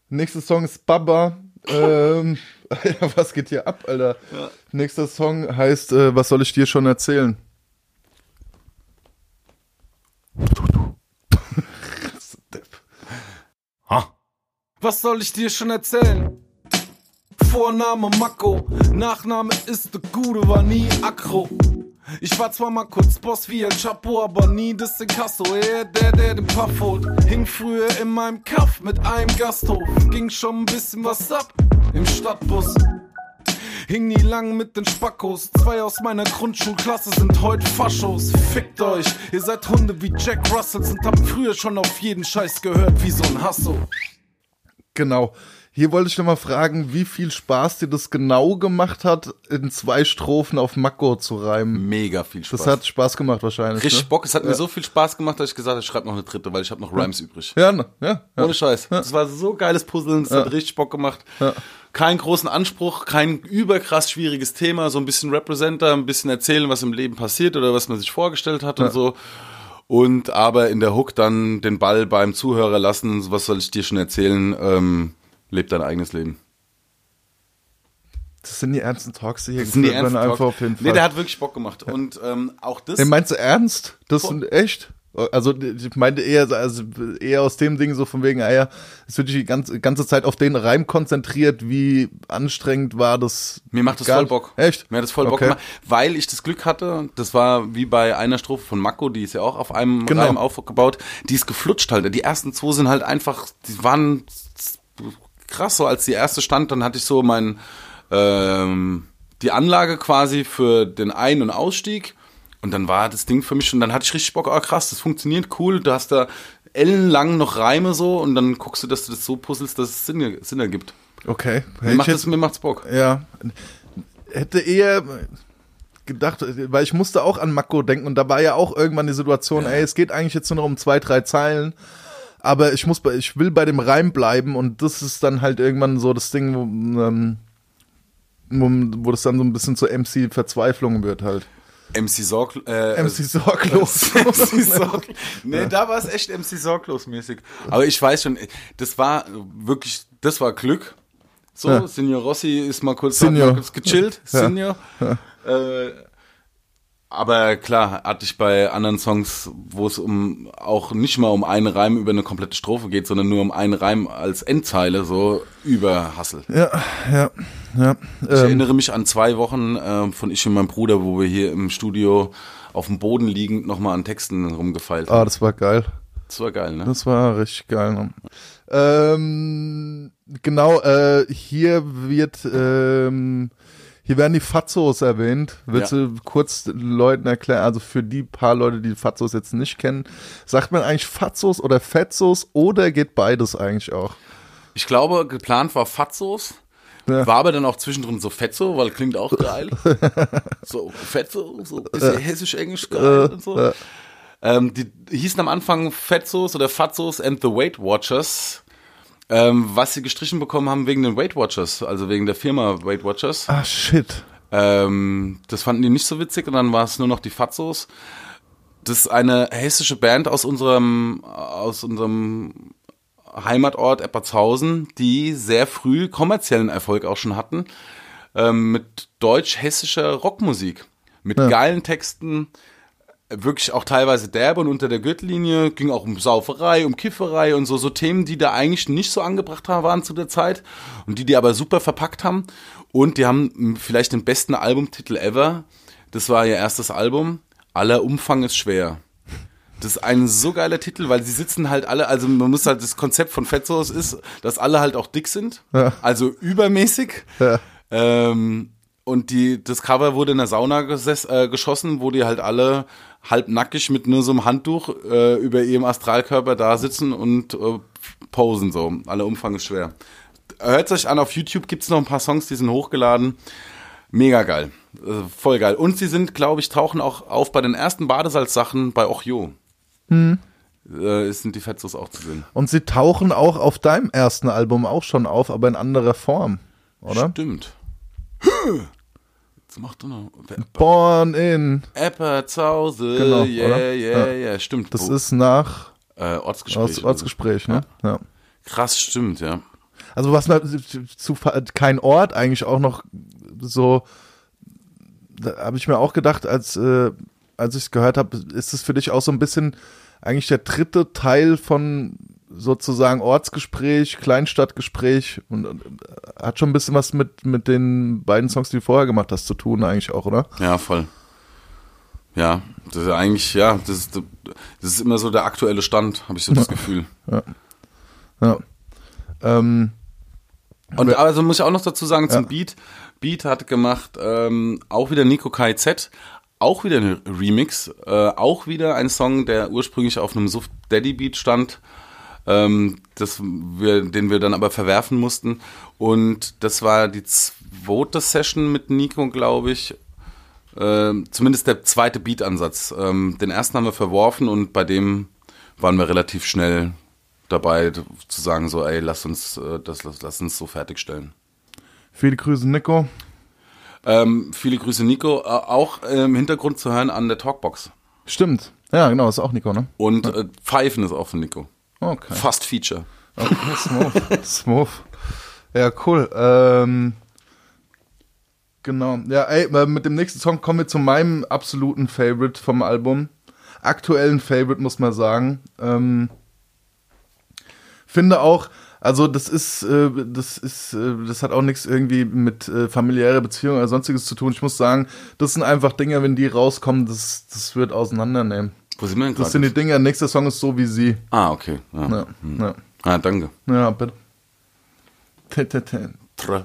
Nächster Song ist Baba. ähm, [laughs] Alter, was geht hier ab, Alter? Ja. Nächster Song heißt äh, Was soll ich dir schon erzählen? [laughs] Was soll ich dir schon erzählen? Vorname Mako, Nachname ist de Gude, war nie aggro. Ich war zwar mal kurz Boss wie El Chapo, aber nie das Inkasso. Er der, der den Puff holt. Hing früher in meinem Kaff mit einem Gasthof. Ging schon ein bisschen was ab im Stadtbus. Hing nie lang mit den Spackos. Zwei aus meiner Grundschulklasse sind heute Faschos. Fickt euch, ihr seid Hunde wie Jack Russells und habt früher schon auf jeden Scheiß gehört wie so ein Hasso. Genau. Hier wollte ich noch mal fragen, wie viel Spaß dir das genau gemacht hat, in zwei Strophen auf Mako zu reimen. Mega viel Spaß. Das hat Spaß gemacht wahrscheinlich. Richtig ne? Bock. Es hat mir so viel Spaß gemacht, dass ich gesagt habe, ich schreibe noch eine dritte, weil ich habe noch Rhymes übrig. Ja, ne, ja, ja. Ohne Scheiß. Das war so geiles Puzzeln, das hat richtig Bock gemacht. Keinen großen Anspruch, kein überkrass schwieriges Thema, so ein bisschen Representer, ein bisschen erzählen, was im Leben passiert oder was man sich vorgestellt hat und so. Und aber in der Hook dann den Ball beim Zuhörer lassen, was soll ich dir schon erzählen, ähm, lebt dein eigenes Leben. Das sind die ernsten Talks, die hier Das sind die ernsten einfach auf jeden Fall. Nee, der hat wirklich Bock gemacht. Und ähm, auch das. Nee, meinst du ernst? Das sind echt? Also ich meinte eher, also eher aus dem Ding so von wegen, ah ja, es wird sich die ganze, ganze Zeit auf den Reim konzentriert, wie anstrengend war das. Mir macht das voll Bock. Echt? Mir hat das voll Bock Okay. gemacht, weil ich das Glück hatte, das war wie bei einer Strophe von Mako, die ist ja auch auf einem Genau. Reim aufgebaut, die ist geflutscht halt. Die ersten zwei sind halt einfach, die waren krass, so als die erste stand, dann hatte ich so mein, ähm, die Anlage quasi für den Ein- und Ausstieg und dann war das Ding für mich und dann hatte ich richtig Bock, ah krass, das funktioniert cool, du hast da ellenlang noch Reime so und dann guckst du, dass du das so puzzelst, dass es Sinn, Sinn ergibt. Okay. Mir, Ich macht das, mir macht's Bock. Ja. Hätte eher gedacht, weil ich musste auch an Mako denken und da war ja auch irgendwann die Situation, ey, es geht eigentlich jetzt nur noch um zwei, drei Zeilen. Aber ich muss bei, ich will bei dem Reim bleiben und das ist dann halt irgendwann so das Ding, wo, ähm, wo, wo das dann so ein bisschen zur MC-Verzweiflung wird halt. MC Sorg, äh, MC sorglos. [laughs] MC Sorg. Nee, da war es echt MC Sorglos mäßig. Aber ich weiß schon, das war wirklich, das war Glück. So, Ja. Signor Rossi ist mal kurz. Hat mal kurz gechillt. Signor. Äh, aber klar, hatte ich bei anderen Songs, wo es um auch nicht mal um einen Reim über eine komplette Strophe geht, sondern nur um einen Reim als Endzeile, so über Hassel. ja, ja, ja. Ich Ähm, erinnere mich an zwei Wochen ähm, von ich und meinem Bruder, wo wir hier im Studio auf dem Boden liegend nochmal an Texten rumgefeilt ah, haben. das war geil. Das war geil, ne? Das war richtig geil. Ne? Ähm, genau, äh, hier wird, ähm, hier werden die Fatzos erwähnt. Willst Ja. du kurz Leuten erklären, also für die paar Leute, die Fatzos jetzt nicht kennen, sagt man eigentlich Fatzos oder Fetzos oder geht beides eigentlich auch? Ich glaube, geplant war Fatzos. Ja. War aber dann auch zwischendrin so Fetzo, weil klingt auch geil. [laughs] so Fetzo, so bisschen hessisch-englisch geil und so. Ähm, die hießen am Anfang Fetzos oder Fatzos and the Weight Watchers. Ähm, was sie gestrichen bekommen haben wegen den Weight Watchers, also wegen der Firma Weight Watchers. Ah, shit. Ähm, das fanden die nicht so witzig und dann war es nur noch die Fatzos. Das ist eine hessische Band aus unserem, aus unserem Heimatort Eppertshausen, die sehr früh kommerziellen Erfolg auch schon hatten, ähm, mit deutsch-hessischer Rockmusik. Mit geilen Texten, wirklich auch teilweise derbe und unter der Gürtellinie, ging auch um Sauferei, um Kifferei und so, so Themen, die da eigentlich nicht so angebracht waren zu der Zeit und die die aber super verpackt haben. Und die haben vielleicht den besten Albumtitel ever. Das war ihr erstes Album. Aller Umfang ist schwer. Das ist ein so geiler Titel, weil sie sitzen halt alle, also man muss halt, das Konzept von Fetzos ist, dass alle halt auch dick sind. Ja. Also übermäßig. Ja. Ähm, und die, das Cover wurde in der Sauna äh, geschossen, wo die halt alle halb nackig mit nur so einem Handtuch äh, über ihrem Astralkörper da sitzen und äh, posen so. Alle Umfang ist schwer. Hört euch an, auf YouTube gibt's noch ein paar Songs, die sind hochgeladen. Mega geil. Äh, voll geil. Und sie sind, glaube ich, tauchen auch auf bei den ersten Badesalzsachen bei Ochjo. Äh, sind die Fetzos auch zu sehen. Und sie tauchen auch auf deinem ersten Album auch schon auf, aber in anderer Form, oder? Stimmt. [laughs] Was macht er noch? Born in. Apple zu Hause. Genau, yeah, oder? yeah, Ja. yeah, stimmt. Das Wo- ist nach äh, Ortsgespräch. Orts, Ortsgespräch, ne? Ja. so. Krass, stimmt, ja. Also was na- zu kein Ort eigentlich auch noch so, da habe ich mir auch gedacht, als äh, als ich es gehört habe, ist es für dich auch so ein bisschen eigentlich der dritte Teil von sozusagen Ortsgespräch, Kleinstadtgespräch und, und äh, hat schon ein bisschen was mit mit den beiden Songs, die du vorher gemacht hast, zu tun eigentlich auch, oder? Ja, voll. Ja, das ist eigentlich, ja, das ist, das ist immer so der aktuelle Stand, habe ich so das Gefühl. Ja. Ähm, Und also muss ich auch noch dazu sagen zum Ja. Beat. Beat hat gemacht ähm, auch wieder Nico KZ, auch wieder ein Remix, äh, auch wieder ein Song, der ursprünglich auf einem Suft Daddy Beat stand, ähm, das wir, den wir dann aber verwerfen mussten. Und das war die zweite Session mit Nico, glaube ich. Ähm, zumindest der zweite Beat-Ansatz. Ähm, den ersten haben wir verworfen und bei dem waren wir relativ schnell dabei zu sagen so, ey, lass uns äh, das, lass, lass uns so fertigstellen. viele Grüße, Nico. Ähm, viele Grüße, Nico. Äh, auch äh, im Hintergrund zu hören an der Talkbox. Stimmt. Ja, genau, ist auch Nico, ne? Und äh, Pfeifen ist auch von Nico. Okay. Fast Feature. Okay, smooth. smooth. Ja, cool. Ähm, genau. Ja, ey, äh, mit dem nächsten Song kommen wir zu meinem absoluten Favorite vom Album. Aktuellen Favorite, muss man sagen. Ähm, finde auch, also das ist, äh, das ist, äh, das hat auch nichts irgendwie mit äh, familiärer Beziehung oder sonstiges zu tun. Ich muss sagen, das sind einfach Dinge, wenn die rauskommen, das, das wird auseinandernehmen. Wo sind wir denn Das sind die gerade? Dinge, nächster Song ist so wie sie. Ah, okay. Ja. Ja, ja. Ah, danke. Ja, bitte. Tä. Tra.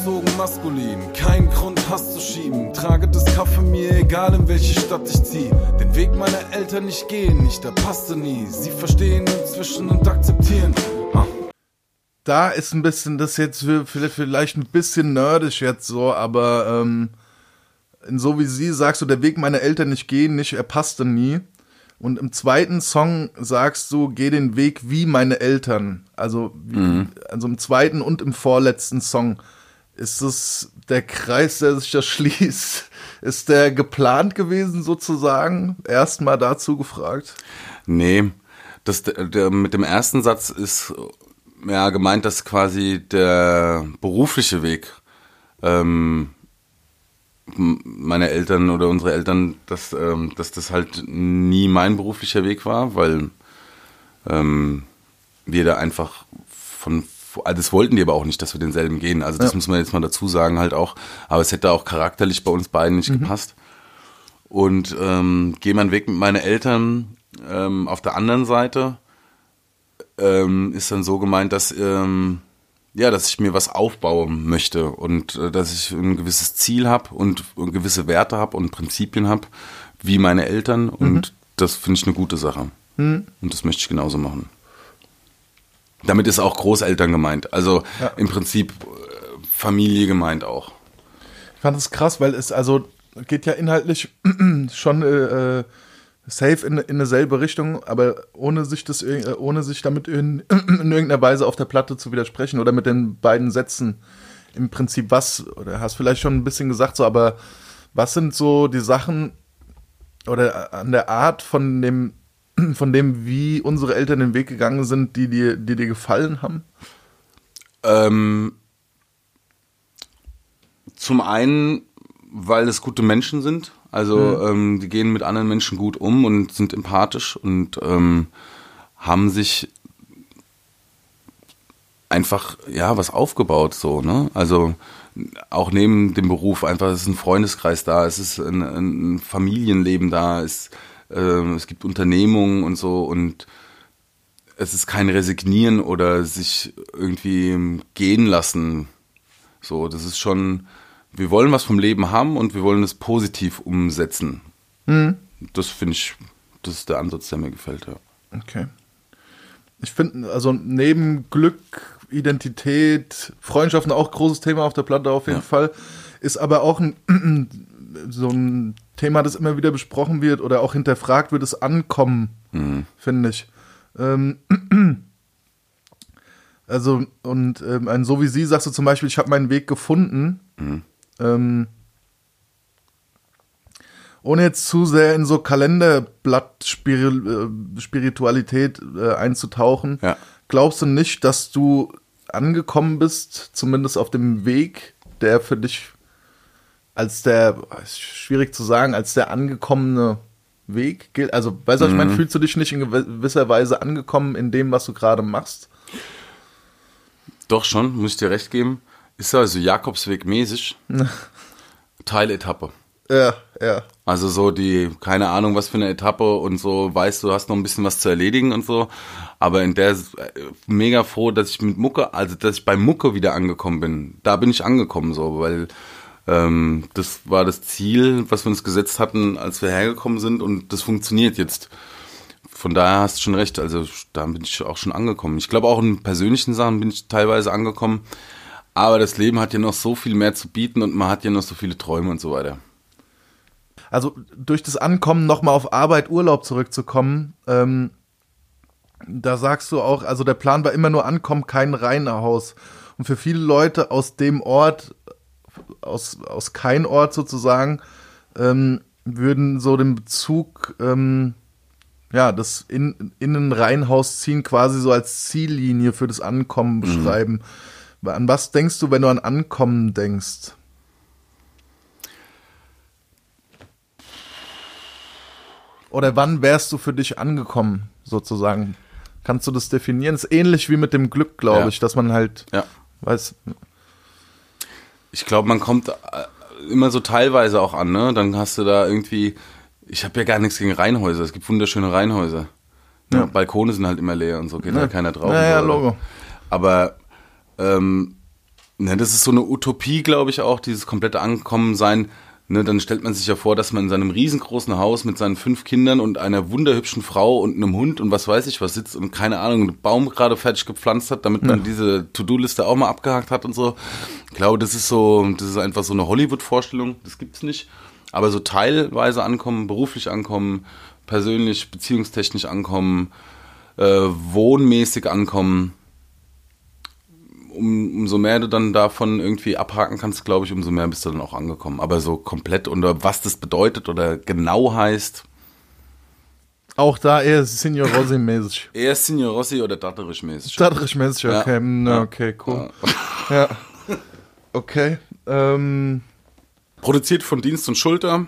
Zugezogen maskulin, kein Grund Hass zu schieben. Trage das Kaffee mir, egal in welche Stadt ich zieh. Den Weg meiner Eltern nicht gehen, nicht der passte nie. Sie verstehen inzwischen und akzeptieren. Ah. Da ist ein bisschen, das jetzt vielleicht ein bisschen nerdisch jetzt so, aber ähm, in so wie sie sagst du, der Weg meiner Eltern nicht gehen, nicht, er passte nie. Und im zweiten Song sagst du, geh den Weg wie meine Eltern. Also, wie, also im zweiten und im vorletzten Song. Ist es der Kreis, der sich da schließt? Ist der geplant gewesen sozusagen? Erstmal dazu gefragt. Nee, das, der, der, mit dem ersten Satz ist ja gemeint, dass quasi der berufliche Weg ähm, meine Eltern oder unsere Eltern, dass, ähm, dass das halt nie mein beruflicher Weg war, weil ähm, wir da einfach von das wollten die aber auch nicht, dass wir denselben gehen. Also das Ja. muss man jetzt mal dazu sagen halt auch. Aber es hätte auch charakterlich bei uns beiden nicht gepasst. Und ähm, gehe meinen Weg mit meinen Eltern ähm, auf der anderen Seite ähm, ist dann so gemeint, dass ähm, ja, dass ich mir was aufbauen möchte und äh, dass ich ein gewisses Ziel habe und, und gewisse Werte habe und Prinzipien habe, wie meine Eltern. Und das finde ich eine gute Sache. Und das möchte ich genauso machen. Damit ist auch Großeltern gemeint. Also Ja. im Prinzip äh, Familie gemeint auch. Ich fand es krass, weil es also geht ja inhaltlich [clears throat] schon äh, äh, safe in, in dieselbe Richtung, aber ohne sich das äh, ohne sich damit in, [clears throat] in irgendeiner Weise auf der Platte zu widersprechen oder mit den beiden Sätzen im Prinzip was oder hast vielleicht schon ein bisschen gesagt so, aber was sind so die Sachen oder an der Art von dem [clears throat] von dem wie unsere Eltern den Weg gegangen sind, die dir die dir gefallen haben? Ähm, zum einen, weil es gute Menschen sind. Also ähm, die gehen mit anderen Menschen gut um und sind empathisch und ähm, haben sich einfach ja was aufgebaut so ne also auch neben dem Beruf einfach es ist ein Freundeskreis da es ist ein, ein Familienleben da es ähm, es gibt Unternehmungen und so und es ist kein Resignieren oder sich irgendwie gehen lassen. So, das ist schon, wir wollen was vom Leben haben und wir wollen es positiv umsetzen. Das finde ich das ist der Ansatz, der mir gefällt, ja. Okay. Ich finde, also neben Glück, Identität, Freundschaften auch großes Thema auf der Platte auf jeden Ja. Fall. Ist aber auch ein, [clears throat] so ein Thema, das immer wieder besprochen wird oder auch hinterfragt wird, ist Ankommen, finde ich. Ähm, [clears throat] also, und ähm, ein so wie sie sagst du zum Beispiel, ich habe meinen Weg gefunden. Ähm, ohne jetzt zu sehr in so Kalenderblatt-Spiritualität äh, einzutauchen, Ja. glaubst du nicht, dass du angekommen bist, zumindest auf dem Weg, der für dich als der, ist schwierig zu sagen, als der angekommene Weg gilt? Also, weißt du, was ich meine, fühlst du dich nicht in gewisser Weise angekommen in dem, was du gerade machst? Doch schon, muss ich dir recht geben. Ist also Jakobsweg mäßig. [laughs] Teiletappe. Ja, ja. Also so die, keine Ahnung, was für eine Etappe und so, weißt du, hast noch ein bisschen was zu erledigen und so. Aber in der äh, mega froh, dass ich mit Mucke, also dass ich bei Mucke wieder angekommen bin. Da bin ich angekommen so, weil ähm, das war das Ziel, was wir uns gesetzt hatten, als wir hergekommen sind und das funktioniert jetzt. Von daher hast du schon recht, also da bin ich auch schon angekommen. Ich glaube auch in persönlichen Sachen bin ich teilweise angekommen. Aber das Leben hat ja noch so viel mehr zu bieten und man hat ja noch so viele Träume und so weiter. also durch das Ankommen nochmal auf Arbeit, Urlaub zurückzukommen, ähm, da sagst du auch, also der Plan war immer nur Ankommen, kein Reihenhaus. Und für viele Leute aus dem Ort, aus, aus kein Ort sozusagen, ähm, würden so den Bezug, ähm, ja, das in, in ein Reihenhaus ziehen quasi so als Ziellinie für das Ankommen beschreiben. An was denkst du, wenn du an Ankommen denkst? Oder wann wärst du für dich angekommen, sozusagen? Kannst du das definieren? ist ähnlich wie mit dem Glück, glaube Ja. ich, dass man halt, Ja. weiß, Ich glaube, man kommt äh, immer so teilweise auch an, ne? Dann hast du da irgendwie, ich habe ja gar nichts gegen Reihenhäuser. Es gibt wunderschöne Reihenhäuser. Ne? Ja. Balkone sind halt immer leer und so geht Ja. halt keiner drauf. Ja, ja, so. Logo. Aber ähm, ne, das ist so eine Utopie, glaube ich auch, dieses komplette Ankommen sein. Ne, dann stellt man sich ja vor, dass man in seinem riesengroßen Haus mit seinen fünf Kindern und einer wunderhübschen Frau und einem Hund und was weiß ich was sitzt und keine Ahnung, einen Baum gerade fertig gepflanzt hat, damit man diese To-Do-Liste auch mal abgehakt hat und so. Ich glaube, das ist so, das ist einfach so eine Hollywood-Vorstellung, das gibt's nicht. Aber so teilweise ankommen, beruflich ankommen, persönlich, beziehungstechnisch ankommen, äh, wohnmäßig ankommen, um, umso mehr du dann davon irgendwie abhaken kannst, glaube ich, umso mehr bist du dann auch angekommen. Aber so komplett oder was das bedeutet oder genau heißt, auch da eher Signor Rossi-mäßig. [laughs] eher Signor Rossi oder Datterisch-mäßig. Stadtrichmäßig, Ja. okay, na, Ja. okay, cool. [laughs] Ja. Okay. Ähm, Produziert von Dienst und Schulter.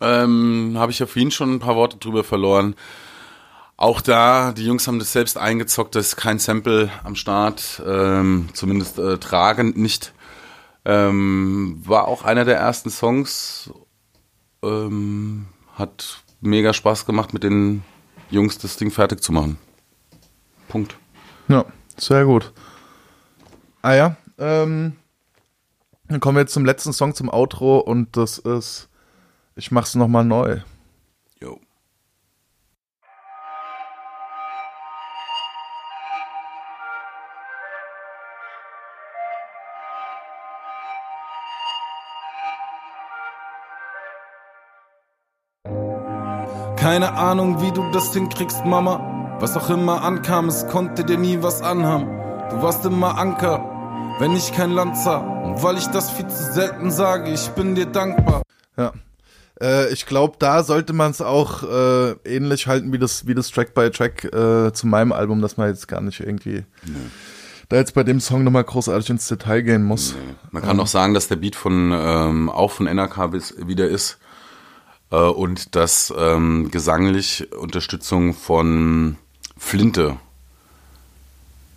Ähm, Habe ich ja vorhin schon ein paar Worte drüber verloren. Auch da, die Jungs haben das selbst eingezockt, das ist kein Sample am Start, ähm, zumindest äh, tragend nicht. Ähm, war auch einer der ersten Songs. Ähm, hat mega Spaß gemacht, mit den Jungs das Ding fertig zu machen. Punkt. ja, sehr gut. Ah ja, ähm, dann kommen wir jetzt zum letzten Song, zum Outro und das ist Ich mach's nochmal neu. Keine Ahnung, wie du das hinkriegst, Mama. Was auch immer ankam, es konnte dir nie was anhaben. Du warst immer Anker, wenn ich kein Land sah. Und weil ich das viel zu selten sage, ich bin dir dankbar. Ja. Äh, ich glaube, da sollte man es auch äh, ähnlich halten wie das, wie das Track by Track äh, zu meinem Album, dass man jetzt gar nicht irgendwie da jetzt bei dem Song nochmal großartig ins Detail gehen muss. Man kann auch sagen, dass der Beat von ähm, auch von NRK wieder ist äh, und dass ähm, gesanglich Unterstützung von Flinte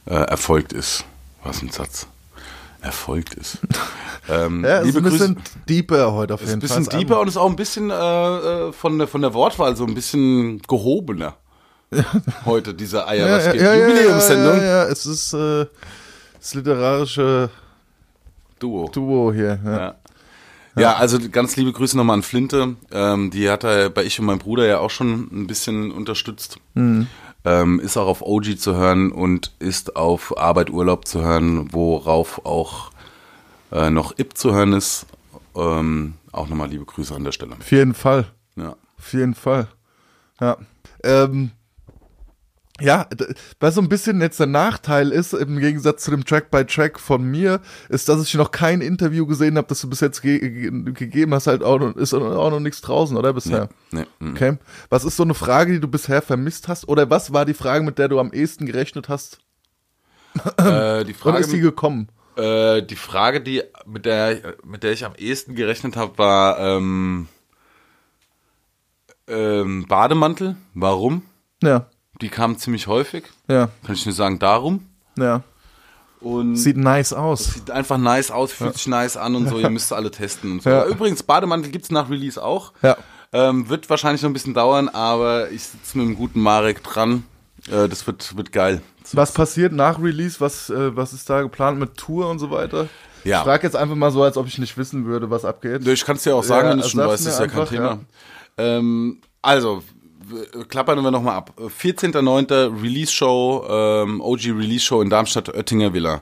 äh, erfolgt ist. Was ein Satz. Erfolgt ist. [laughs] ähm, Ja, ist ein bisschen Grüße. deeper heute auf Ist jeden ein Fall. bisschen Das deeper und ist auch ein bisschen äh, äh, von, der, von der Wortwahl so ein bisschen gehobener. [laughs] Heute, diese Eier, ja, was ja, geht. ja, Jubiläumssendung. Ja, ja, ja, es ist äh, das literarische Duo. Duo hier. Ja. Ja. Ja, also ganz liebe Grüße nochmal an Flinte. Ähm, die hat er bei ich und meinem Bruder ja auch schon ein bisschen unterstützt. Mhm. Ähm, ist auch auf OG zu hören und ist auf Arbeit Urlaub zu hören, worauf auch äh, noch IP zu hören ist. Ähm, auch nochmal liebe Grüße an der Stelle. Auf jeden Fall. Ja. Auf jeden Fall. Ja. Ähm, ja, was so ein bisschen jetzt der Nachteil ist, im Gegensatz zu dem Track by Track von mir, ist, dass ich noch kein Interview gesehen habe, das du bis jetzt ge ge gegeben hast, halt auch noch, ist auch noch nichts draußen, oder bisher? Nee, mm. Okay. Was ist so eine Frage, die du bisher vermisst hast? Oder was war die Frage, mit der du am ehesten gerechnet hast? äh, die Wann [laughs] Frage, ist die gekommen? äh, die Frage, die mit der mit der ich am ehesten gerechnet habe, war ähm, ähm, Bademantel. Warum? Ja, Die kam ziemlich häufig. ja, Kann ich nur sagen, darum. ja. Und Sieht nice aus. Sieht einfach nice aus, fühlt sich nice an und so. Ihr [laughs] müsst alle testen und so. Ja. Übrigens, Bademantel gibt's nach Release auch. Ja. Ähm, wird wahrscheinlich noch ein bisschen dauern, aber ich sitze mit dem guten Marek dran. Äh, das wird, wird geil. Was passiert nach Release? Was, äh, was ist da geplant mit Tour und so weiter? Ja. Ich frage jetzt einfach mal so, als ob ich nicht wissen würde, was abgeht. Ich kann es dir auch sagen, Ja, wenn du schon weißt, mir ist ja kein Thema. Ähm, also, klappern wir nochmal ab. 14.09. Release-Show, ähm, OG Release-Show in Darmstadt-Oettinger Villa.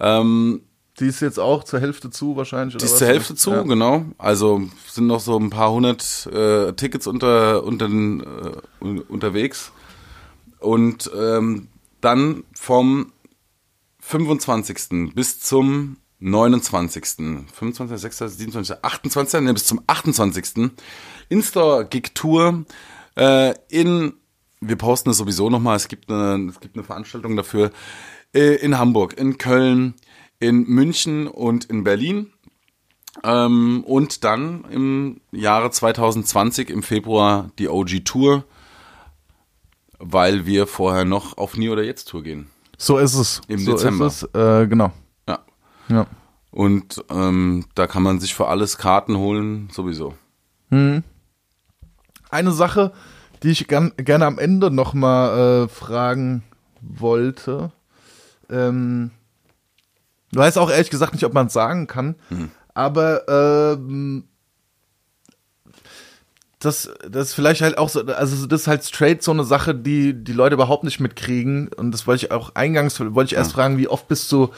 Ähm, Die ist jetzt auch zur Hälfte zu wahrscheinlich. Oder Die ist was? zur Hälfte zu, Ja. genau. Also sind noch so ein paar hundert äh, Tickets unter, unter äh, un- unterwegs. Und ähm, dann vom 25. bis zum 29. 25., 26., 27., 28., nee, bis zum 28. Insta-Gig-Tour äh, in, wir posten es sowieso nochmal, es gibt eine, es gibt eine Veranstaltung dafür, äh, in Hamburg, in Köln, in München und in Berlin. Ähm, und dann im Jahre 2020 im Februar die OG Tour, weil wir vorher noch auf Nie oder Jetzt Tour gehen. So ist es. Im so Dezember. Ist es. Äh, genau. Ja. Ja. Und ähm, da kann man sich für alles Karten holen, sowieso. Eine Sache, die ich gern, gerne am Ende nochmal äh, fragen wollte. Ähm, du weißt auch ehrlich gesagt nicht, ob man es sagen kann, aber ähm, das, das ist vielleicht halt auch so, also das ist halt straight so eine Sache, die die Leute überhaupt nicht mitkriegen. Und das wollte ich auch eingangs, wollte ich erst fragen, wie oft bist du,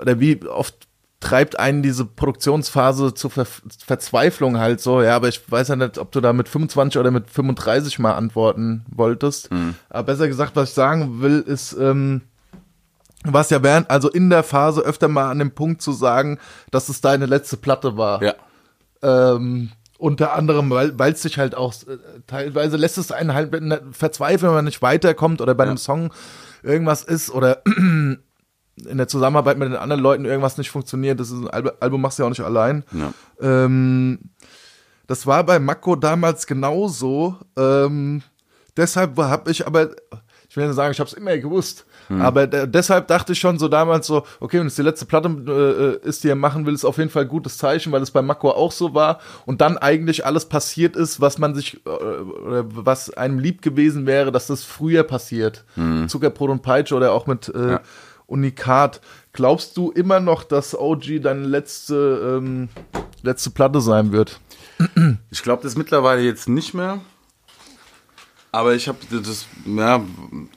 oder wie oft treibt einen diese Produktionsphase zur Ver Verzweiflung halt so, ja, aber ich weiß ja nicht, ob du da mit 25 oder mit 35 mal antworten wolltest. Aber besser gesagt, was ich sagen will, ist, ähm, warst ja während, also in der Phase öfter mal an dem Punkt zu sagen, dass es deine letzte Platte war. Ja. Ähm, unter anderem, weil weil es sich halt auch äh, teilweise lässt es einen halt verzweifeln, wenn man nicht weiterkommt oder bei einem Song irgendwas ist oder in der Zusammenarbeit mit den anderen Leuten irgendwas nicht funktioniert. Das ist ein Al Album machst du ja auch nicht allein. Ja. Ähm, das war bei Mako damals genauso. Ähm, deshalb habe ich aber, ich will nicht sagen, ich habe es immer gewusst, aber de- deshalb dachte ich schon so damals so, okay, wenn es die letzte Platte äh, ist, die er machen will, ist auf jeden Fall ein gutes Zeichen, weil es bei Mako auch so war und dann eigentlich alles passiert ist, was man sich, äh, oder was einem lieb gewesen wäre, dass das früher passiert. Zuckerbrot und Peitsche oder auch mit äh, Ja. Unikat. Glaubst du immer noch, dass OG deine letzte, ähm, letzte Platte sein wird? Ich glaube das mittlerweile jetzt nicht mehr. Aber ich habe das, ja,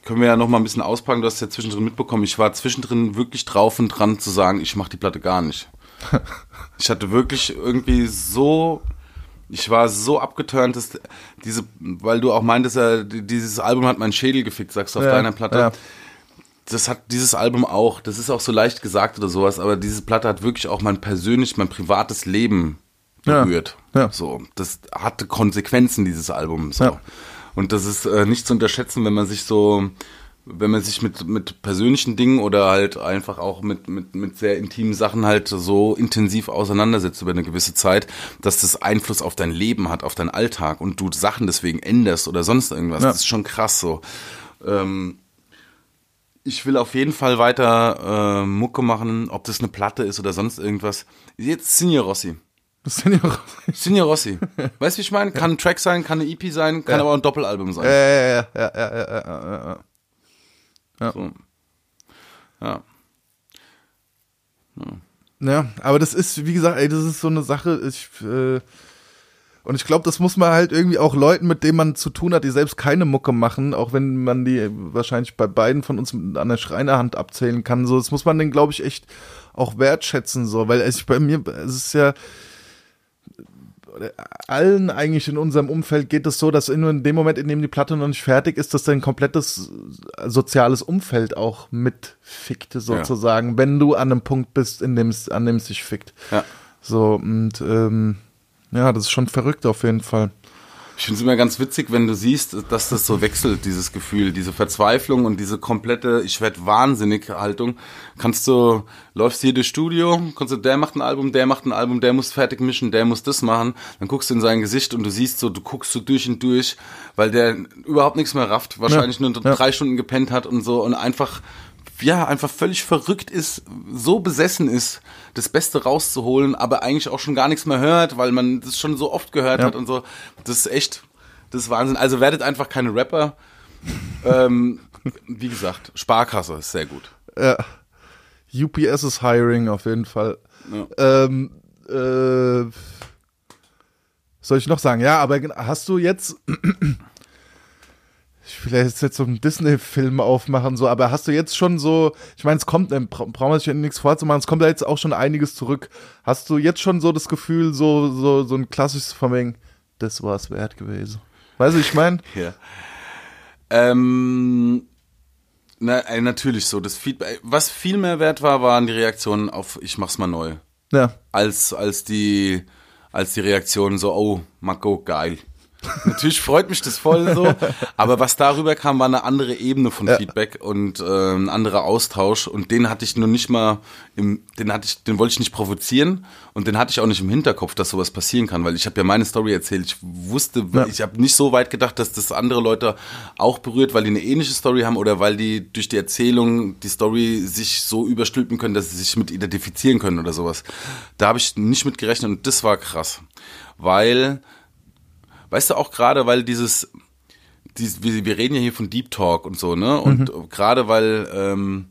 können wir ja noch mal ein bisschen auspacken. Du hast ja zwischendrin mitbekommen. Ich war zwischendrin wirklich drauf und dran zu sagen, ich mache die Platte gar nicht. [laughs] ich hatte wirklich irgendwie so, ich war so abgeturnt, dass diese, weil du auch meintest, ja, dieses Album hat meinen Schädel gefickt, sagst du auf Ja, deiner Platte. ja. Das hat dieses Album auch, das ist auch so leicht gesagt oder sowas, aber diese Platte hat wirklich auch mein persönlich, mein privates Leben Ja, berührt. ja. So, das hatte Konsequenzen, dieses Album. So. Ja. Und das ist äh, nicht zu unterschätzen, wenn man sich so, wenn man sich mit, mit persönlichen Dingen oder halt einfach auch mit, mit, mit sehr intimen Sachen halt so intensiv auseinandersetzt über eine gewisse Zeit, dass das Einfluss auf dein Leben hat, auf deinen Alltag und du Sachen deswegen änderst oder sonst irgendwas. Ja. Das ist schon krass so. Ähm, ich will auf jeden Fall weiter äh, Mucke machen, ob das eine Platte ist oder sonst irgendwas. Jetzt Signor Rossi. Sind ja Signor Rossi. [laughs] Weißt du, wie ich meine? Kann ein Track sein, kann eine EP sein, kann Ja. aber auch ein Doppelalbum sein. ja, ja, ja, ja, ja, ja, ja, ja. So. Ja. Ja, aber das ist, wie gesagt, ey, das ist so eine Sache, ich, äh, und ich glaube, das muss man halt irgendwie auch Leuten, mit denen man zu tun hat, die selbst keine Mucke machen, auch wenn man die wahrscheinlich bei beiden von uns an der Schreinerhand abzählen kann, so, das muss man denen, glaube ich, echt auch wertschätzen, so, weil es bei mir, es ist ja, allen eigentlich in unserem Umfeld geht es so, dass in dem Moment, in dem die Platte noch nicht fertig ist, dass dein komplettes soziales Umfeld auch mitfickt, sozusagen, ja. wenn du an einem Punkt bist, in dem es, an dem es sich fickt. Ja. So, und ähm, ja, das ist schon verrückt auf jeden Fall. Ich finde es immer ganz witzig, wenn du siehst, dass das so wechselt, dieses Gefühl, diese Verzweiflung und diese komplette, ich werde wahnsinnig Haltung. Kannst du, läufst hier durchs Studio, kannst du, der macht ein Album, der macht ein Album, der muss fertig mischen, der muss das machen. Dann guckst du in sein Gesicht und du siehst so, du guckst so durch und durch, weil der überhaupt nichts mehr rafft, wahrscheinlich ja, nur ja. drei Stunden gepennt hat und so und einfach ja, einfach völlig verrückt ist, so besessen ist, das Beste rauszuholen, aber eigentlich auch schon gar nichts mehr hört, weil man das schon so oft gehört ja. hat und so. Das ist echt, das ist Wahnsinn. Also werdet einfach keine Rapper. [laughs] ähm, wie gesagt, Sparkasse ist sehr gut. Ja. UPS ist hiring auf jeden Fall. Ja. Ähm, äh, soll ich noch sagen? Ja, aber hast du jetzt ich will jetzt, so einen Disney-Film aufmachen, so, aber hast du jetzt schon so, ich meine, es kommt, dann brauchen wir sich nichts vorzumachen, es kommt da jetzt auch schon einiges zurück. Hast du jetzt schon so das Gefühl, so, so, so ein klassisches von wegen, das war es wert gewesen? Weißt du, ich meine? [laughs] Ja. Ähm, na, natürlich so. Das Feedback, was viel mehr wert war, waren die Reaktionen auf ich mach's mal neu. Ja. Als, als die, als die Reaktionen so, oh, Marco, geil. Natürlich freut mich das voll so, aber was darüber kam, war eine andere Ebene von ja. Feedback und äh, ein anderer Austausch und den hatte ich nur nicht mal im, den hatte ich, den wollte ich nicht provozieren und den hatte ich auch nicht im Hinterkopf, dass sowas passieren kann, weil ich habe ja meine Story erzählt. Ich wusste, ja. ich habe nicht so weit gedacht, dass das andere Leute auch berührt, weil die eine ähnliche Story haben oder weil die durch die Erzählung die Story sich so überstülpen können, dass sie sich mit identifizieren können oder sowas. Da habe ich nicht mit gerechnet und das war krass, weil weißt du auch gerade, weil dieses, dieses wir, wir, reden ja hier von Deep Talk und so, ne? Und mhm. gerade weil ähm,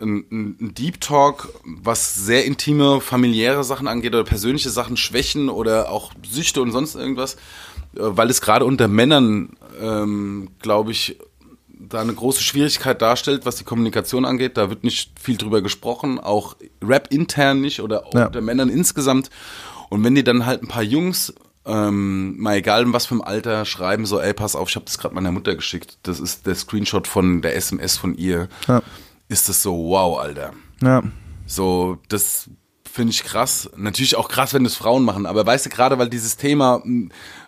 ein, ein, Deep Talk, was sehr intime, familiäre Sachen angeht oder persönliche Sachen, Schwächen oder auch Süchte und sonst irgendwas, äh, weil es gerade unter Männern, ähm, glaube ich, da eine große Schwierigkeit darstellt, was die Kommunikation angeht. Da wird nicht viel drüber gesprochen, auch Rap intern nicht oder ja. unter Männern insgesamt. Und wenn die dann halt ein paar Jungs ähm, mal egal in was für einem Alter, schreiben so, ey, pass auf, ich habe das gerade meiner Mutter geschickt. Das ist der Screenshot von der SMS von ihr. Ja. Ist das so, wow, Alter. Ja. So, das finde ich krass. Natürlich auch krass, wenn das Frauen machen, aber weißt du, gerade weil dieses Thema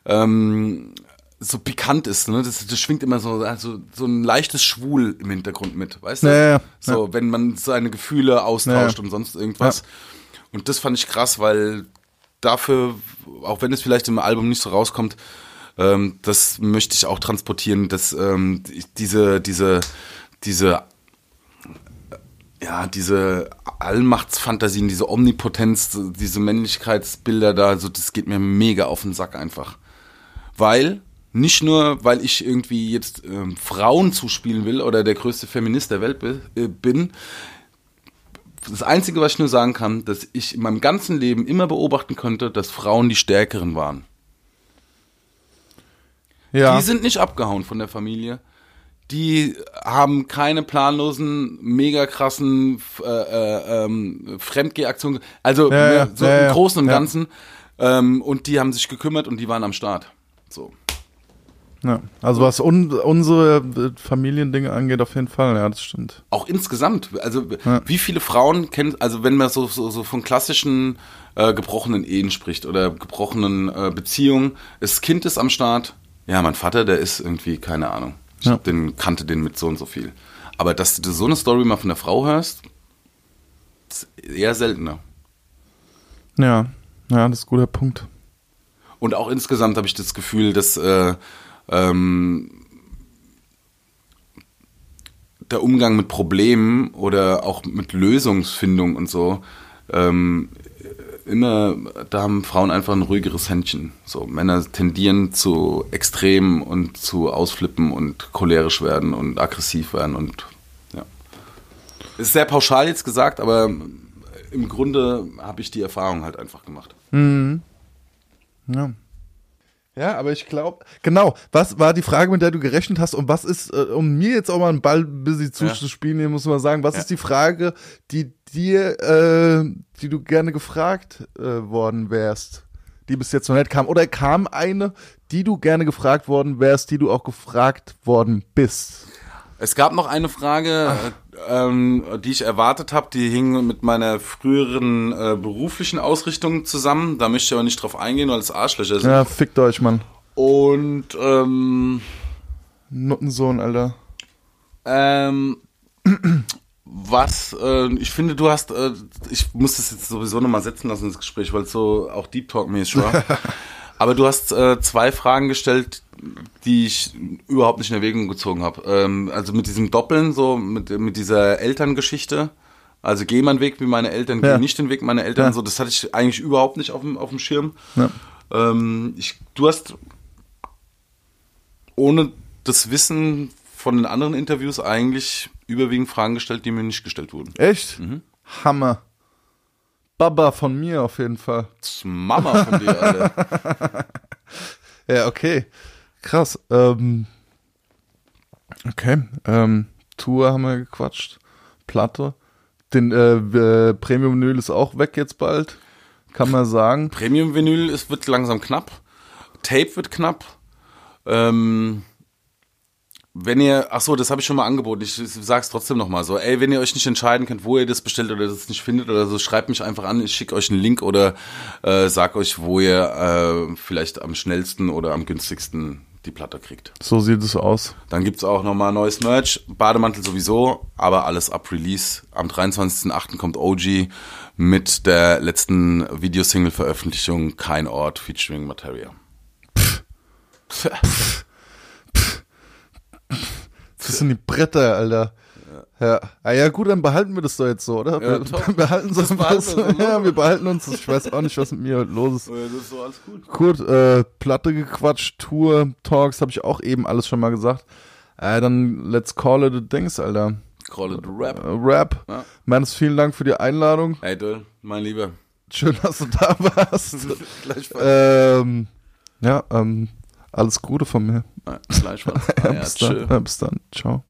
ähm, so pikant ist, ne? Das, das schwingt immer so, also so ein leichtes Schwul im Hintergrund mit, weißt du? Ja, ja, so, wenn man seine Gefühle austauscht und sonst irgendwas. Und das fand ich krass, weil dafür, auch wenn es vielleicht im Album nicht so rauskommt, ähm, das möchte ich auch transportieren, dass ähm, diese, diese, diese, ja, diese Allmachtsfantasien, diese Omnipotenz, diese Männlichkeitsbilder da, so, das geht mir mega auf den Sack einfach. Weil, nicht nur, weil ich irgendwie jetzt ähm, Frauen zuspielen will oder der größte Feminist der Welt äh, bin, das Einzige, was ich nur sagen kann, dass ich in meinem ganzen Leben immer beobachten konnte, dass Frauen die Stärkeren waren. Ja. Die sind nicht abgehauen von der Familie. Die haben keine planlosen, mega krassen äh, äh, ähm, Fremdgehaktionen. Also ja, ja, so im Großen und Ganzen. Ähm, und die haben sich gekümmert und die waren am Start. So. Ja, also was un unsere äh, Familiendinge angeht, auf jeden Fall, ja, das stimmt. Auch insgesamt, also ja. wie viele Frauen kennt, also wenn man so, so, so von klassischen äh, gebrochenen Ehen spricht oder gebrochenen äh, Beziehungen, das Kind ist am Start, ja, mein Vater, der ist irgendwie, keine Ahnung, ich ja. den, kannte den mit so und so viel. Aber dass du so eine Story mal von der Frau hörst, ist eher seltener. Ja, ja, das ist ein guter Punkt. Und auch insgesamt habe ich das Gefühl, dass äh, ähm, der Umgang mit Problemen oder auch mit Lösungsfindung und so, ähm, immer, da haben Frauen einfach ein ruhigeres Händchen. So, Männer tendieren zu Extremen und zu Ausflippen und cholerisch werden und aggressiv werden und ja. Ist sehr pauschal jetzt gesagt, aber im Grunde habe ich die Erfahrung halt einfach gemacht. Ja. Ja, aber ich glaube, genau, was war die Frage, mit der du gerechnet hast und was ist, äh, um mir jetzt auch mal einen Ball busy zuzuspielen, hier muss man sagen, was Ja. ist die Frage, die dir, äh, die du gerne gefragt äh, worden wärst, die bis jetzt noch nicht kam? Oder kam eine, die du gerne gefragt worden wärst, die du auch gefragt worden bist? Es gab noch eine Frage, äh, ähm, die ich erwartet habe, die hing mit meiner früheren äh, beruflichen Ausrichtung zusammen. Da möchte ich aber nicht drauf eingehen, weil es Arschlöcher sind. Ja, fickt euch, Mann. Und ähm, Nuttensohn, Alter. ähm, [clears throat] was, äh, ich finde, du hast, äh, ich muss das jetzt sowieso nochmal setzen lassen, das Gespräch, weil es so auch Deep Talk-mäßig war. [laughs] Aber du hast äh, zwei Fragen gestellt, die ich überhaupt nicht in Erwägung gezogen habe. Ähm, also mit diesem Doppeln, so mit, mit dieser Elterngeschichte. Also geh meinen Weg wie meine Eltern, Ja. geh nicht den Weg meiner Eltern. Ja. So, das hatte ich eigentlich überhaupt nicht auf dem, auf dem Schirm. Ja. Ähm, ich, du hast ohne das Wissen von den anderen Interviews eigentlich überwiegend Fragen gestellt, die mir nicht gestellt wurden. Echt? Mhm. Hammer. Baba von mir auf jeden Fall. Das Mama von dir, Alter. [laughs] Ja, okay. Krass. Ähm, okay. Ähm, Tour haben wir gequatscht. Platte. Den äh, äh, Premium-Vinyl ist auch weg jetzt bald. Kann man sagen. Premium-Vinyl es wird langsam knapp. Tape wird knapp. Ähm, wenn ihr, ach so, das habe ich schon mal angeboten. Ich, sag's trotzdem noch mal so. Ey, wenn ihr euch nicht entscheiden könnt, wo ihr das bestellt oder das nicht findet oder so, schreibt mich einfach an. Ich schicke euch einen Link oder äh, sag euch, wo ihr äh, vielleicht am schnellsten oder am günstigsten die Platte kriegt. So sieht es aus. Dann gibt's auch nochmal neues Merch. Bademantel sowieso, aber alles ab Release. Am 23.08. kommt OG mit der letzten Videosingle-Veröffentlichung Kein Ort featuring Materia. Das sind die Bretter, Alter. Ja. Ah ja, gut, dann behalten wir das doch jetzt so, oder? Ja, wir [laughs] behalten so Das behalten so, ne? Ja, wir behalten uns. Ich weiß auch nicht, was mit mir heute los ist. Das ist so alles gut. Gut, äh, Platte gequatscht, Tour, Talks, habe ich auch eben alles schon mal gesagt. Äh, dann let's call it a Dings, Alter. Call it Rap. Äh, Rap. Ja. Mannes, vielen Dank für die Einladung. Hey Dill, mein Lieber. Schön, dass du da warst. [laughs] Ähm, ja, ähm, alles Gute von mir. Gleichfalls. [laughs] Ah, ja, bis, tschö. dann, bis dann. Ciao.